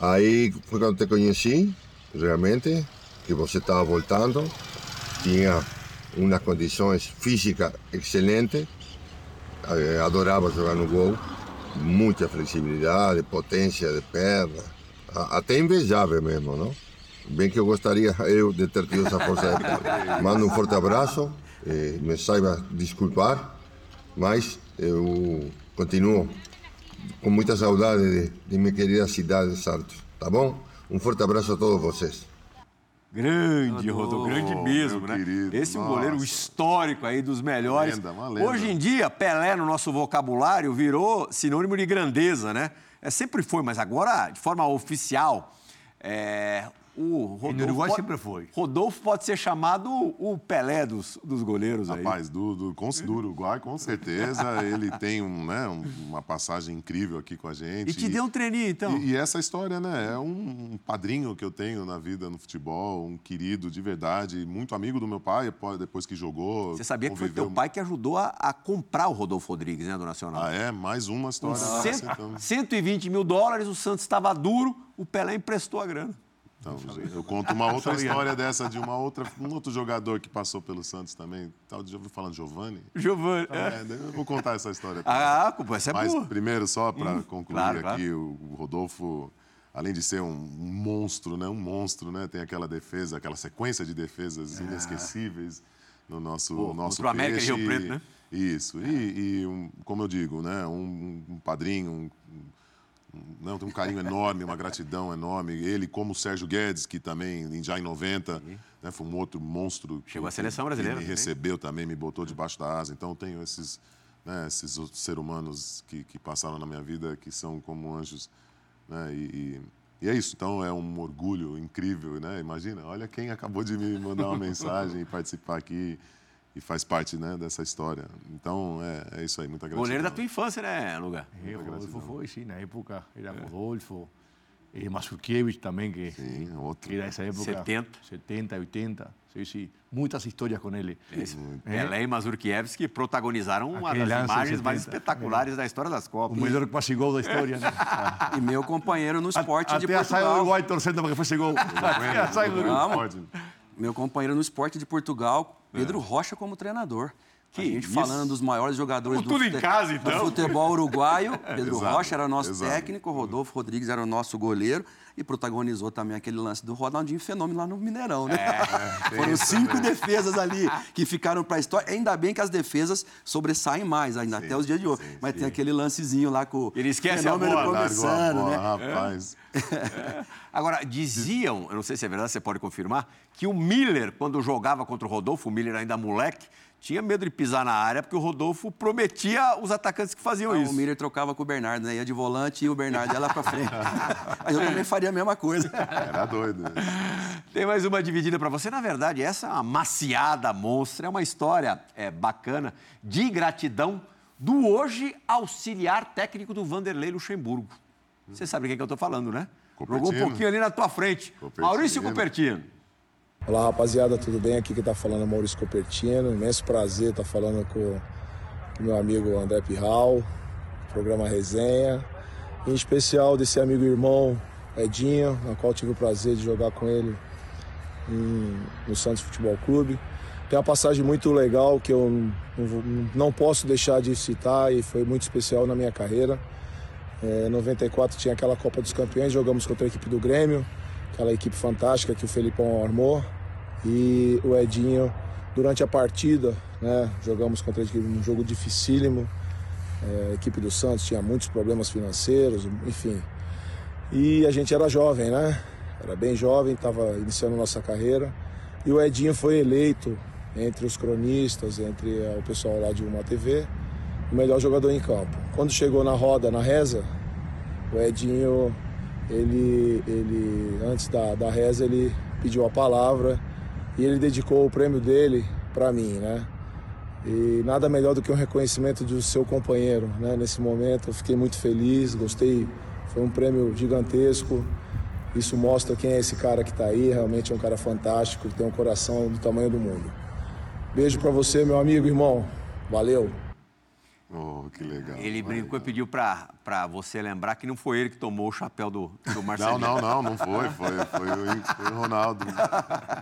Aí foi quando te conheci, realmente, que você estava voltando, tinha umas condições físicas excelentes, eh, adorava jogar no gol, muita flexibilidade, potência de perna, até invejável mesmo, não? Bem que eu gostaria eu de ter tido essa força. Mando um forte abraço, eh, me saiba desculpar, mas eu continuo com muita saudade de, de minha querida cidade de Santos, tá bom? Um forte abraço a todos vocês. Grande, Rodolfo, grande mesmo, né? querido, Esse nossa. goleiro histórico aí dos melhores. Lenda, uma lenda. Hoje em dia, Pelé no nosso vocabulário virou sinônimo de grandeza, né? É, sempre foi, mas agora, de forma oficial, é, o Rodolfo. Uruguai pode- sempre foi. Rodolfo pode ser chamado o Pelé dos, dos goleiros aí. Rapaz, do, do, do Uruguai, com certeza, ele tem um, né, um- uma passagem incrível aqui com a gente. E te deu um treininho, então? E, e essa história, né? É um, um padrinho que eu tenho na vida no futebol, um querido de verdade, muito amigo do meu pai, depois que jogou. Você sabia que foi conviveu- teu pai que ajudou a, a comprar o Rodolfo Rodrigues, né, do Nacional? Ah, é? Mais uma história. dessa, Cento- então. 120 mil dólares, o Santos estava duro, o Pelé emprestou a grana. Então, eu conto uma outra história dessa de uma outra, um outro jogador que passou pelo Santos também. Tal, já ouviu falando de Giovanni? Giovanni. é. É, eu vou contar essa história. também. Ah, pô, essa é Mas boa. primeiro, só para concluir claro, aqui, O, o Rodolfo, além de ser um, monstro, né? Um monstro, né? Tem aquela defesa, aquela sequência de defesas inesquecíveis no nosso, Pô, nosso contra o América peixe. Rio Preto, né? Isso. E, e um- como eu digo, né? Um, um padrinho, um- não, tem um carinho enorme, uma gratidão enorme. Ele, como o Sérgio Guedes, que também, já em 90, né, foi um outro monstro. Chegou à seleção brasileira Me recebeu também, me botou debaixo da asa. Então, tenho esses, né, esses outros seres humanos que, que passaram na minha vida, que são como anjos Né? E, e, e é isso. Então é um orgulho incrível, né? Imagina, olha quem acabou de me mandar uma mensagem e participar aqui e faz parte né, dessa história. Então é, é isso aí, muita gratidão. Goleiro da tua infância, né, Luga? É, Rodolfo foi, sim, na época era Rodolfo, eh, Mazurkiewicz também, que, Sim, outro. que era essa época. 70. 70, 80. Sim, sim. Muitas histórias com ele. Pelé e Mazurkiewicz protagonizaram uma Aquele das imagens mais 70. espetaculares da história das O Copas. melhor passe gol da história, né? E meu companheiro no esporte de Até a saia do Portugal. Uruguai torcendo para que fosse gol. Até a saia do Uruguai. Meu companheiro no esporte de Portugal, Pedro Rocha como treinador. Que a gente isso? falando dos maiores jogadores do, Tudo em casa, então. do futebol uruguaio. Pedro Exato, Rocha era o nosso exato. técnico, Rodolfo Rodrigues era o nosso goleiro e protagonizou também aquele lance do Ronaldinho Fenômeno lá no Mineirão, né? tem Foram cinco também. defesas ali que ficaram para a história. Ainda bem que as defesas sobressaem mais, ainda até os dias de hoje. Mas tem aquele lancezinho lá com Ele esquece a Fenômeno bola, Largou a começando, bola, né? rapaz. Agora, diziam, eu não sei se é verdade, você pode confirmar, que o Miller, quando jogava contra o Rodolfo, o Miller ainda moleque, tinha medo de pisar na área porque o Rodolfo prometia os atacantes que faziam Ah, isso. O Miller trocava com o Bernardo, né? Ia de volante e o Bernardo ia lá pra frente. Aí eu também faria a mesma coisa. Era doido. Tem mais uma dividida para você. Na verdade, essa é uma maciada monstra, é uma história é, bacana de gratidão do hoje auxiliar técnico do Vanderlei Luxemburgo. Você sabe quem que eu estou falando, né? Jogou um pouquinho ali na tua frente. Cupertino. Maurício Cupertino. Olá rapaziada, tudo bem? Aqui que tá falando é Maurício Copertino. Imenso prazer estar falando com o meu amigo André Pirral, programa Resenha. Em especial desse amigo e irmão Edinho, na qual tive o prazer de jogar com ele em- no Santos Futebol Clube. Tem uma passagem muito legal que eu não, não posso deixar de citar e foi muito especial na minha carreira. Em 94 tinha aquela Copa dos Campeões, jogamos contra a equipe do Grêmio, aquela equipe fantástica que o Felipão armou. E o Edinho, durante a partida, né, jogamos contra a equipe, um jogo dificílimo. É, a equipe do Santos tinha muitos problemas financeiros, enfim. E a gente era jovem, né? Era bem jovem, estava iniciando nossa carreira. E o Edinho foi eleito entre os cronistas, entre eh, o pessoal lá de uma TV, o melhor jogador em campo. Quando chegou na roda, na reza, o Edinho, ele, ele antes da, da reza, ele pediu a palavra e ele dedicou o prêmio dele para mim, né? E nada melhor do que um reconhecimento do seu companheiro, né? Nesse momento eu fiquei muito feliz, gostei, foi um prêmio gigantesco. Isso mostra quem é esse cara que está aí, realmente é um cara fantástico, tem um coração do tamanho do mundo. Beijo para você, meu amigo, irmão. Valeu. Oh, que legal. Ele brincou e pediu para você lembrar que não foi ele que tomou o chapéu do, do Não, Marcelo. não, não, não foi. Foi, foi, o, foi o Ronaldo.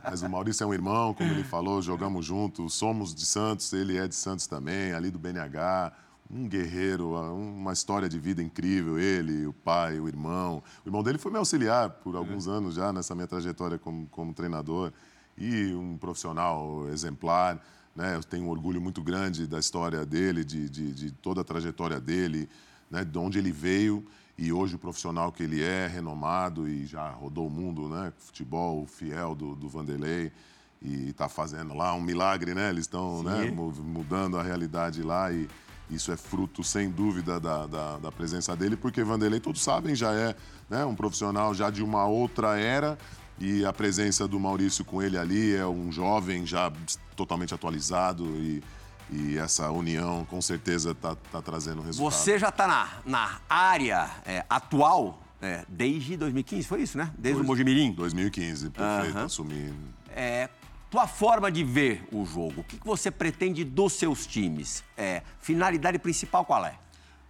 Mas o Maurício é um irmão, como ele falou, jogamos juntos, somos de Santos, ele é de Santos também, ali do BNH. Um guerreiro, uma história de vida incrível, ele, o pai, o irmão. O irmão dele foi meu auxiliar por alguns anos já nessa minha trajetória como, como treinador. E um profissional exemplar. Né? Eu tenho um orgulho muito grande da história dele, de, de, de toda a trajetória dele, né? de onde ele veio e hoje o profissional que ele é, renomado e já rodou o mundo, né? Futebol fiel do, do Vanderlei e está fazendo lá um milagre, né? Eles estão né? mu- mudando a realidade lá e isso é fruto, sem dúvida, da, da, da presença dele, porque Vanderlei, todos sabem, já é né? um profissional já de uma outra era e a presença do Maurício com ele ali é um jovem já totalmente atualizado e, e essa união com certeza está tá trazendo resultado. Você já está na, na área é, atual é, desde 2015, foi isso, né? Desde o Mojimirim. 2015, perfeito, Aham. assumi. É, tua forma de ver o jogo, o que, que você pretende dos seus times? É, finalidade principal qual é?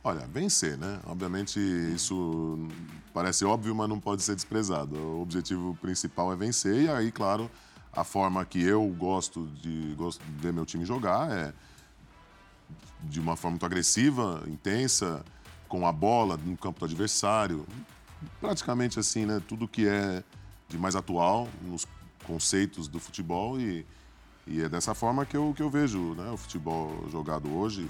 Olha, vencer, né? Obviamente isso parece óbvio, mas não pode ser desprezado. O objetivo principal é vencer e aí, claro, a forma que eu gosto de, gosto de ver meu time jogar é de uma forma muito agressiva, intensa, com a bola no campo do adversário. Praticamente assim, né? Tudo que é de mais atual nos conceitos do futebol e, e é dessa forma que eu, que eu vejo né? o futebol jogado hoje.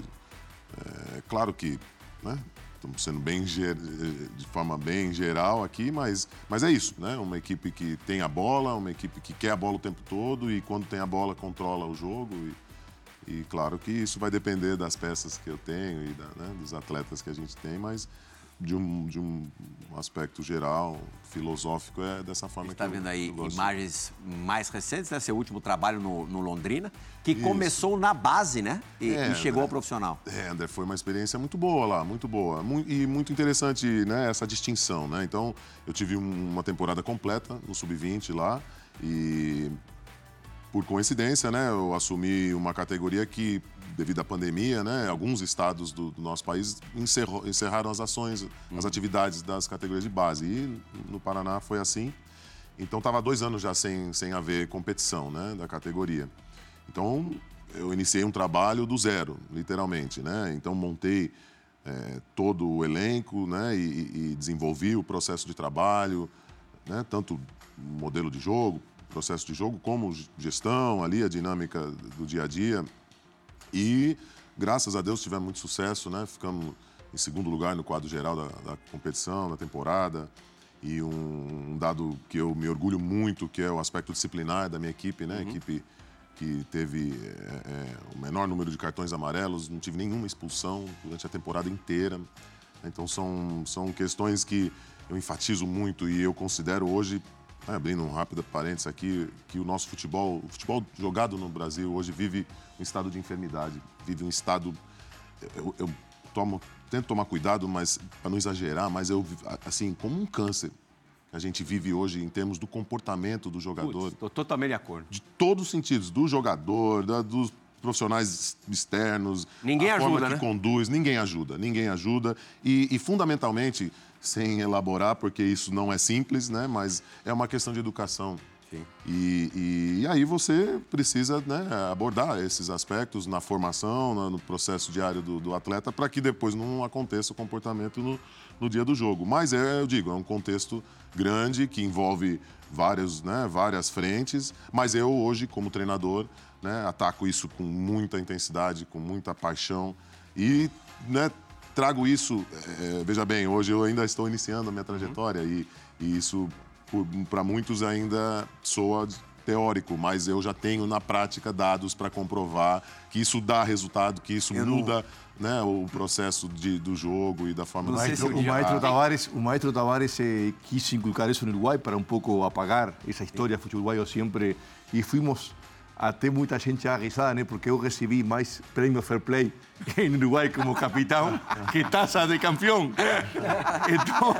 É claro que né? estamos sendo bem de forma bem geral aqui, mas, mas é isso, né? Uma equipe que tem a bola, uma equipe que quer a bola o tempo todo e quando tem a bola controla o jogo e, e claro que isso vai depender das peças que eu tenho e da, né, dos atletas que a gente tem, mas de um, de um aspecto geral, filosófico, é dessa forma Está que eu- vendo aí eu imagens mais recentes, né? Seu último trabalho no, no Londrina, que começou na base, né? E, É, e chegou né? ao profissional. É, André, foi uma experiência muito boa lá, muito boa. E muito interessante né, essa distinção, né? Então, eu tive um- uma temporada completa no Sub-20 lá e, por coincidência, né, eu assumi uma categoria que, devido à pandemia, né, alguns estados do, do nosso país encerrou- encerraram as ações, as atividades das categorias de base. E no Paraná foi assim. Então, estava dois anos já sem, sem haver competição né, da categoria. Então, eu iniciei um trabalho do zero, literalmente, né? Então, montei eh, todo o elenco, né? E, e- desenvolvi o processo de trabalho, né? Tanto modelo de jogo, processo de jogo, como gestão ali, a dinâmica do dia a dia. E, graças a Deus, tivemos muito sucesso, né? Ficamos em segundo lugar no quadro geral da, da competição, da temporada. E um, um dado que eu me orgulho muito, que é o aspecto disciplinar da minha equipe, né? Equipe que teve é, é, o menor número de cartões amarelos, não tive nenhuma expulsão durante a temporada inteira. Então, são, são questões que eu enfatizo muito e eu considero hoje, abrindo um rápido parênteses aqui, que o nosso futebol, o futebol jogado no Brasil hoje vive um estado de enfermidade, vive um estado. Eu, eu tomo, tento tomar cuidado, mas para não exagerar, mas eu, assim, como um câncer que a gente vive hoje em termos do comportamento do jogador Estou totalmente de acordo. de todos os sentidos, do jogador, da- dos profissionais externos. Ninguém a forma ajuda, que né? conduz, ninguém ajuda, ninguém ajuda. E, e, fundamentalmente, sem elaborar, porque isso não é simples, né? Mas é uma questão de educação. E, e- e aí você precisa né, abordar esses aspectos na formação, na- no processo diário do, do atleta, para que depois não aconteça o comportamento no, no dia do jogo. Mas é, eu digo, é um contexto grande que envolve vários, né, várias frentes, mas eu hoje, como treinador, né, ataco isso com muita intensidade, com muita paixão e né, trago isso. eh, veja bem, hoje eu ainda estou iniciando a minha trajetória e, e isso para muitos ainda soa teórico, mas eu já tenho na prática dados para comprovar que isso dá resultado, que isso Eu não- muda né, o processo de- do jogo e da forma Não eu o maestro Tavares, o maestro Tavares eh, quis inculcar isso no Uruguai para um pouco apagar essa história. Futebol uruguaio sempre e fuimos até muita gente a risada, né? Porque eu recebi mais prêmio Fair Play no Uruguai como capitão que taça de campeão. Então,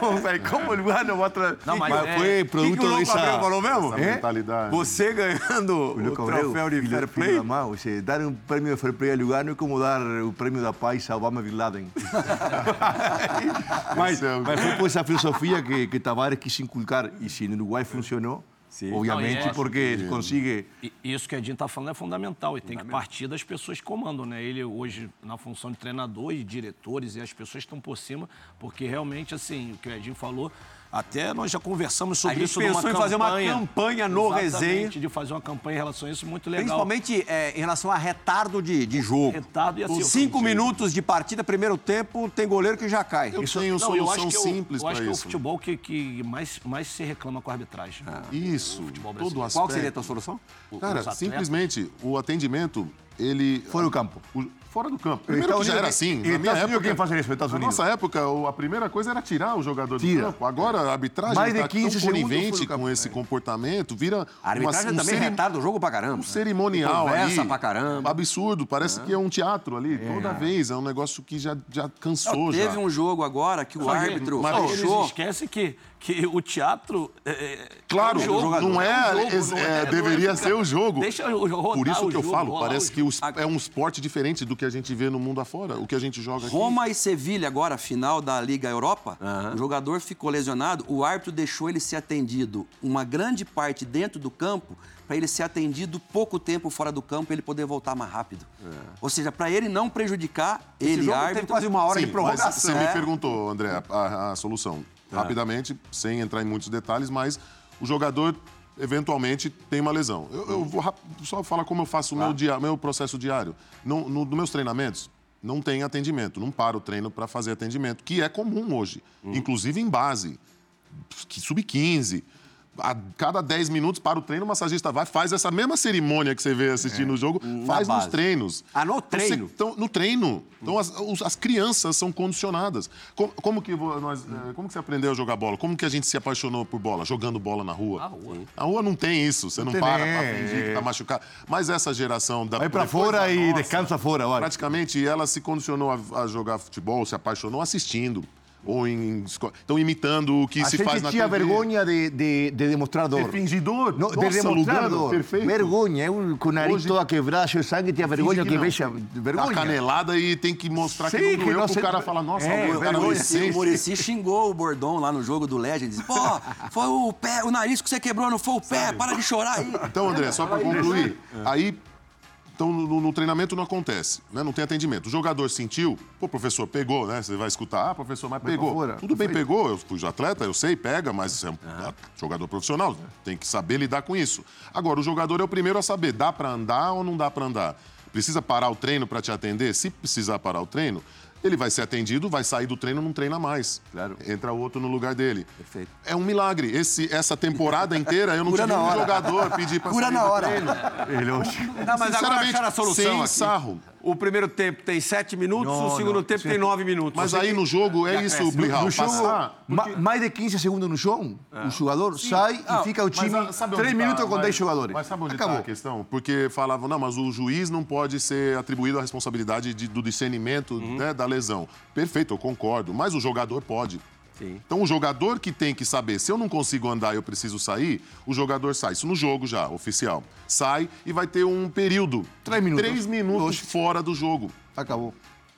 como o Uruguai não vai tra... Não, mas é- foi O que, que produto o dessa... Abreu falou mesmo? É? mentalidade. Você ganhando o, Abreu, troféu de Fair Play. mão, ou seja, dar um prêmio de Fair Play a Lugano é como dar o prêmio da paz a Obama Bin Laden. mas, é o- mas foi por essa filosofia que, que Tavares quis inculcar. E se no Uruguai funcionou, obviamente, Não, é- porque consigue... E Isso que a Edinho está falando é fundamental e tem que partir das pessoas que comandam, né? Ele hoje, na função de treinador e diretores, e as pessoas estão por cima, porque realmente, assim, o que o Edinho falou, até nós já conversamos sobre A gente isso numa pensou em fazer uma campanha. campanha no Resenha. de fazer uma campanha em relação a isso, muito legal. Principalmente é, em relação a retardo de, de jogo. Retardo e assim, Os Cinco minutos de partida, primeiro tempo, tem goleiro que já cai. Eu Isso- tenho não, eu acho solução que é o- simples Eu acho para que é o isso. futebol que, que mais, mais se reclama com a arbitragem. Isso, futebol todo aspecto. Qual que seria a tua solução? Cara, simplesmente o atendimento, ele. Fora do campo. O- fora do campo. Primeiro Estados que já era assim. Na minha Estados Unidos, época, quem faz isso? Estados Na Unidos. nossa época, a primeira coisa era tirar o jogador do Tira. campo. Agora, a arbitragem Mais 15 tão conivente do com esse comportamento, vira A arbitragem uma, um também ceri- retarda o jogo pra caramba. um cerimonial Conversa ali. pra caramba. Absurdo. Parece que é um teatro ali. Toda vez. É um negócio que já, já cansou. Teve já. um jogo agora que o Só que- árbitro mas eles fechou. esquecem que, que o teatro. É, é- Claro, é um jogo, não é, um jogo, é- não é- não deveria ser o jogo. Deixa o rodar Por isso o que eu falo, parece o que o é um esporte diferente do que a gente vê no mundo afora, o que a gente joga aqui. Roma e Sevilha, agora, final da Liga Europa, o jogador ficou lesionado, o árbitro deixou ele ser atendido uma grande parte dentro do campo para ele ser atendido pouco tempo fora do campo e ele poder voltar mais rápido. Ou seja, para ele não prejudicar Esse ele, jogo árbitro. teve quase uma hora Sim, de prorrogação. Mas você me É. perguntou, André, a, a- a solução. Rapidamente, sem entrar em muitos detalhes, mas o jogador eventualmente tem uma lesão. Eu, eu vou rap- só falar como eu faço o meu, dia, meu processo diário. No, no, nos meus treinamentos, não tem atendimento, não paro o treino para fazer atendimento, que é comum hoje, inclusive em base, que sub-15. A cada 10 minutos para o treino, o massagista vai, faz essa mesma cerimônia que você vê assistindo o jogo, faz nos base. treinos. Ah, no Então, treino? você- então, no treino. Então, as, as crianças são condicionadas. Como, como que nós, eh, como que você aprendeu a jogar bola? Como que a gente se apaixonou por bola? Jogando bola na rua. Na rua. Na rua não tem isso. Você não, tem, para é, pra fingir que tá machucado. Mas essa geração da Vai pra fora e nossa, descansa fora, vai. Praticamente ela se condicionou a, a jogar futebol, se apaixonou assistindo. Ou em. Então, imitando o que A se faz na tinha TV. vergonha de, de, de demonstrar dor. De fingidor? Não, de Nossa, demonstrar Lugano, dor. perfeito. Vergonha. Eu com o nariz Hoje- todo quebrado, cheio de sangue, tinha vergonha que, não. veja. Dá Vergonha. canelada e tem que mostrar Sim, que não que doeu pro se- cara falar, nossa, É, o cara O Muricy, o Muricy xingou o Bordão lá no jogo do Legends. Pô, foi o pé, o nariz que você quebrou, não foi o pé, para de chorar aí. Então, André, só para concluir, aí. Então, no, no treinamento não acontece, né? Não tem atendimento. O jogador sentiu, pô, professor, pegou, né? Você vai escutar, ah, professor, mas pra pegou. fora. Tudo bem, pegou. Eu fui atleta, eu sei, pega, mas é um jogador profissional, tem que saber lidar com isso. Agora, o jogador é o primeiro a saber, dá para andar ou não dá para andar? Precisa parar o treino para te atender? Se precisar parar o treino, ele vai ser atendido, vai sair do treino, não treina mais. Claro. Entra outro no lugar dele. Perfeito. É um milagre. Esse, essa temporada inteira eu não Cura tive um hora. jogador pedir para Cura sair na do hora. treino. Ele hoje. Não, mas agora acharam a solução sem aqui. sarro. O primeiro tempo tem sete minutos, Não, o segundo não. tempo tem nove minutos. Mas aí no jogo é isso. Blihal. No jogo, Passar. ma- mais de 15 segundos no chão, o jogador sai e fica o time Mas, ah, sabe onde 3 tá? minutos com Mas- 10 jogadores. Mas sabe onde Acabou. está a questão? Porque falavam, não, mas o juiz não pode ser atribuído a responsabilidade de- do discernimento Uhum. né, da lesão. Perfeito, eu concordo. Mas o jogador pode. Sim. Então o jogador que tem que saber, se eu não consigo andar e eu preciso sair, o jogador sai. Isso no jogo já, oficial. Sai e vai ter um período. Três minutos. Três minutos Oxe. fora do jogo. Acabou.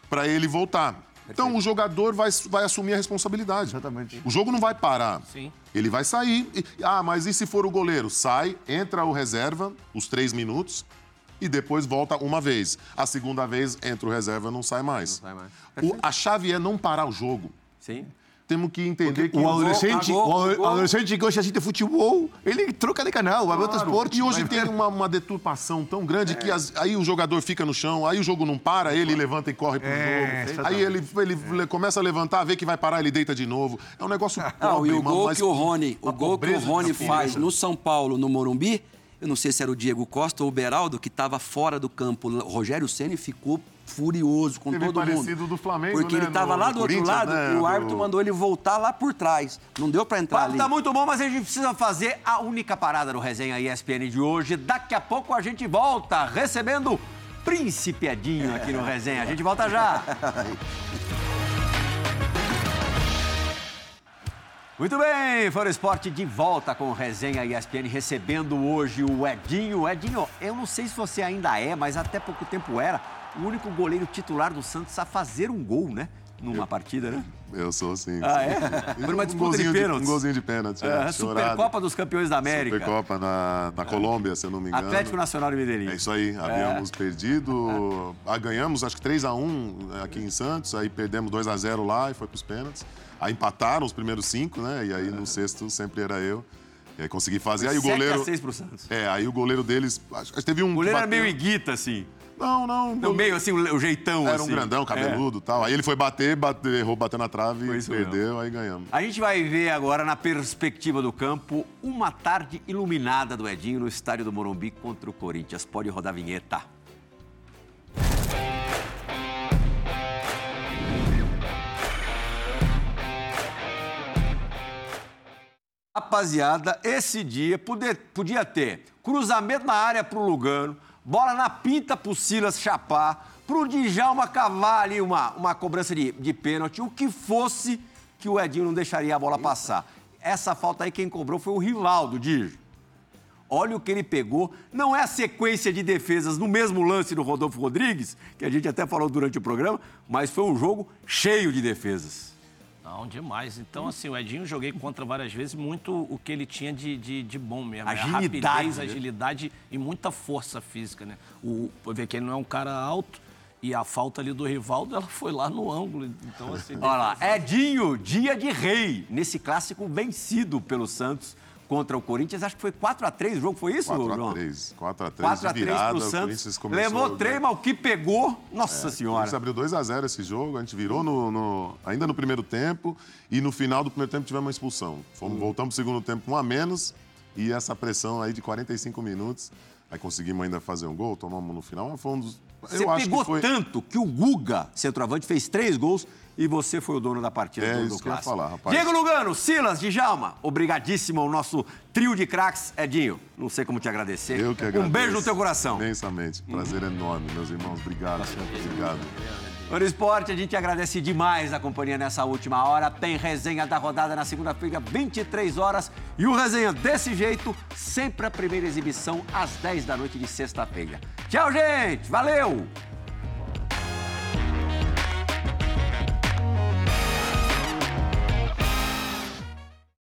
para ele voltar. Então o jogador vai, vai assumir a responsabilidade. Exatamente. O jogo não vai parar. Sim. Ele vai sair. e- ah, mas e se for o goleiro? Sai, entra o reserva, os três minutos, e depois volta uma vez. A segunda vez entra o reserva, não sai mais. sai mais. O- a chave é não parar o jogo. Sim. Temos que entender que O adolescente, gol, o ado- gol. adolescente que hoje assiste futebol, ele troca de canal, vai ver outro esporte. E hoje tem uma, uma deturpação tão grande que as- aí o jogador fica no chão, aí o jogo não para, ele levanta e corre pro É, jogo. Aí ele, ele le- começa a levantar, vê que vai parar, ele deita de novo. É um negócio Não, pobre, e o gol mas que o Rony, o gol que o Rony faz no São Paulo, no Morumbi, eu não sei se era o Diego Costa ou o Beraldo, que estava fora do campo. O Rogério Ceni ficou furioso com Teve todo parecido mundo. do Flamengo, Porque né, ele estava no- lá no do outro lado né, e o do- árbitro mandou ele voltar lá por trás. Não deu para O entrar papo ali. tá muito bom, mas a gente precisa fazer a única parada do Resenha ESPN de hoje. Daqui a pouco a gente volta recebendo Príncipe Edinho aqui no Resenha. A gente volta já. Muito bem, Fora Esporte de volta com o Resenha ESPN, recebendo hoje o Edinho. Edinho, eu não sei se você ainda é, mas até pouco tempo era o único goleiro titular do Santos a fazer um gol, né? Numa partida, né? Eu sou sim. Ah, é? Por uma um disputa de golzinho pênaltis. Um golzinho de pênalti. É, É. Supercopa dos Campeões da América. Supercopa na, na Colômbia, se eu não me engano. Atlético Nacional de Medellín. É isso aí, havíamos perdido. Ah, ganhamos acho que 3x1 aqui em Santos, aí perdemos 2x0 lá e foi pros pênaltis. Aí empataram os primeiros cinco, né? E aí no sexto sempre era eu. E aí consegui fazer. Aí o 7 goleiro. a 6 pro Santos. É, aí o goleiro deles. Acho que teve um. O goleiro que era bateu- meio iguita, assim. Não, não. No meio, assim, o o jeitão, Era um assim. grandão, cabeludo e tal. Aí ele foi bater, bate- errou, bateu na trave, Foi isso perdeu, aí ganhamos. A gente vai ver agora, na perspectiva do campo, uma tarde iluminada do Edinho no estádio do Morumbi contra o Corinthians. Pode rodar a vinheta. Rapaziada, esse dia poder- podia ter cruzamento na área pro Lugano, bola na pinta pro Silas chapar, pro Djalma cavar ali uma, uma cobrança de, de pênalti, o que fosse que o Edinho não deixaria a bola passar. Essa falta aí quem cobrou foi o Rivaldo, Dijo. Olha o que ele pegou. Não é a sequência de defesas no mesmo lance do Rodolfo Rodrigues, que a gente até falou durante o programa, mas foi um jogo cheio de defesas. Não, demais. Então, assim, o Edinho joguei contra várias vezes, muito o que ele tinha de, de, de bom mesmo. né? Agilidade, Rapidez, agilidade e muita força física, né? O, ver que ele não é um cara alto e a falta ali do Rivaldo, ela foi lá no ângulo. Então, assim... Olha lá, Edinho, dia de rei, nesse clássico vencido pelo Santos contra o Corinthians. Acho que foi 4x3 o jogo, foi isso, João? 4x3. 4x3 4x3 de virada. pro o Santos. Corinthians começou... Levou três, mas o que pegou, nossa O Corinthians senhora. abriu 2x0 esse jogo, a gente virou no, no- ainda no primeiro tempo e no final do primeiro tempo tivemos uma expulsão. Fomos, Voltamos pro segundo tempo com um a menos E essa pressão aí de 45 minutos, aí conseguimos ainda fazer um gol, tomamos no final, mas foi um dos... Você eu acho pegou que foi... tanto que o Guga, centroavante, fez três gols e você foi o dono da partida É do, do isso ia clássico. falar, rapaz. Diego Lugano, Silas, Djalma, obrigadíssimo ao nosso trio de craques. Edinho, não sei como te agradecer. Eu que agradeço. Um beijo no teu coração. Imensamente. Prazer enorme, meus irmãos. Obrigado. Obrigado. No Esporte, a gente agradece demais a companhia nessa última hora. Tem resenha da rodada na segunda-feira, 23 horas. E o resenha desse jeito, sempre a primeira exibição às 10 da noite de sexta-feira. Tchau, gente! Valeu!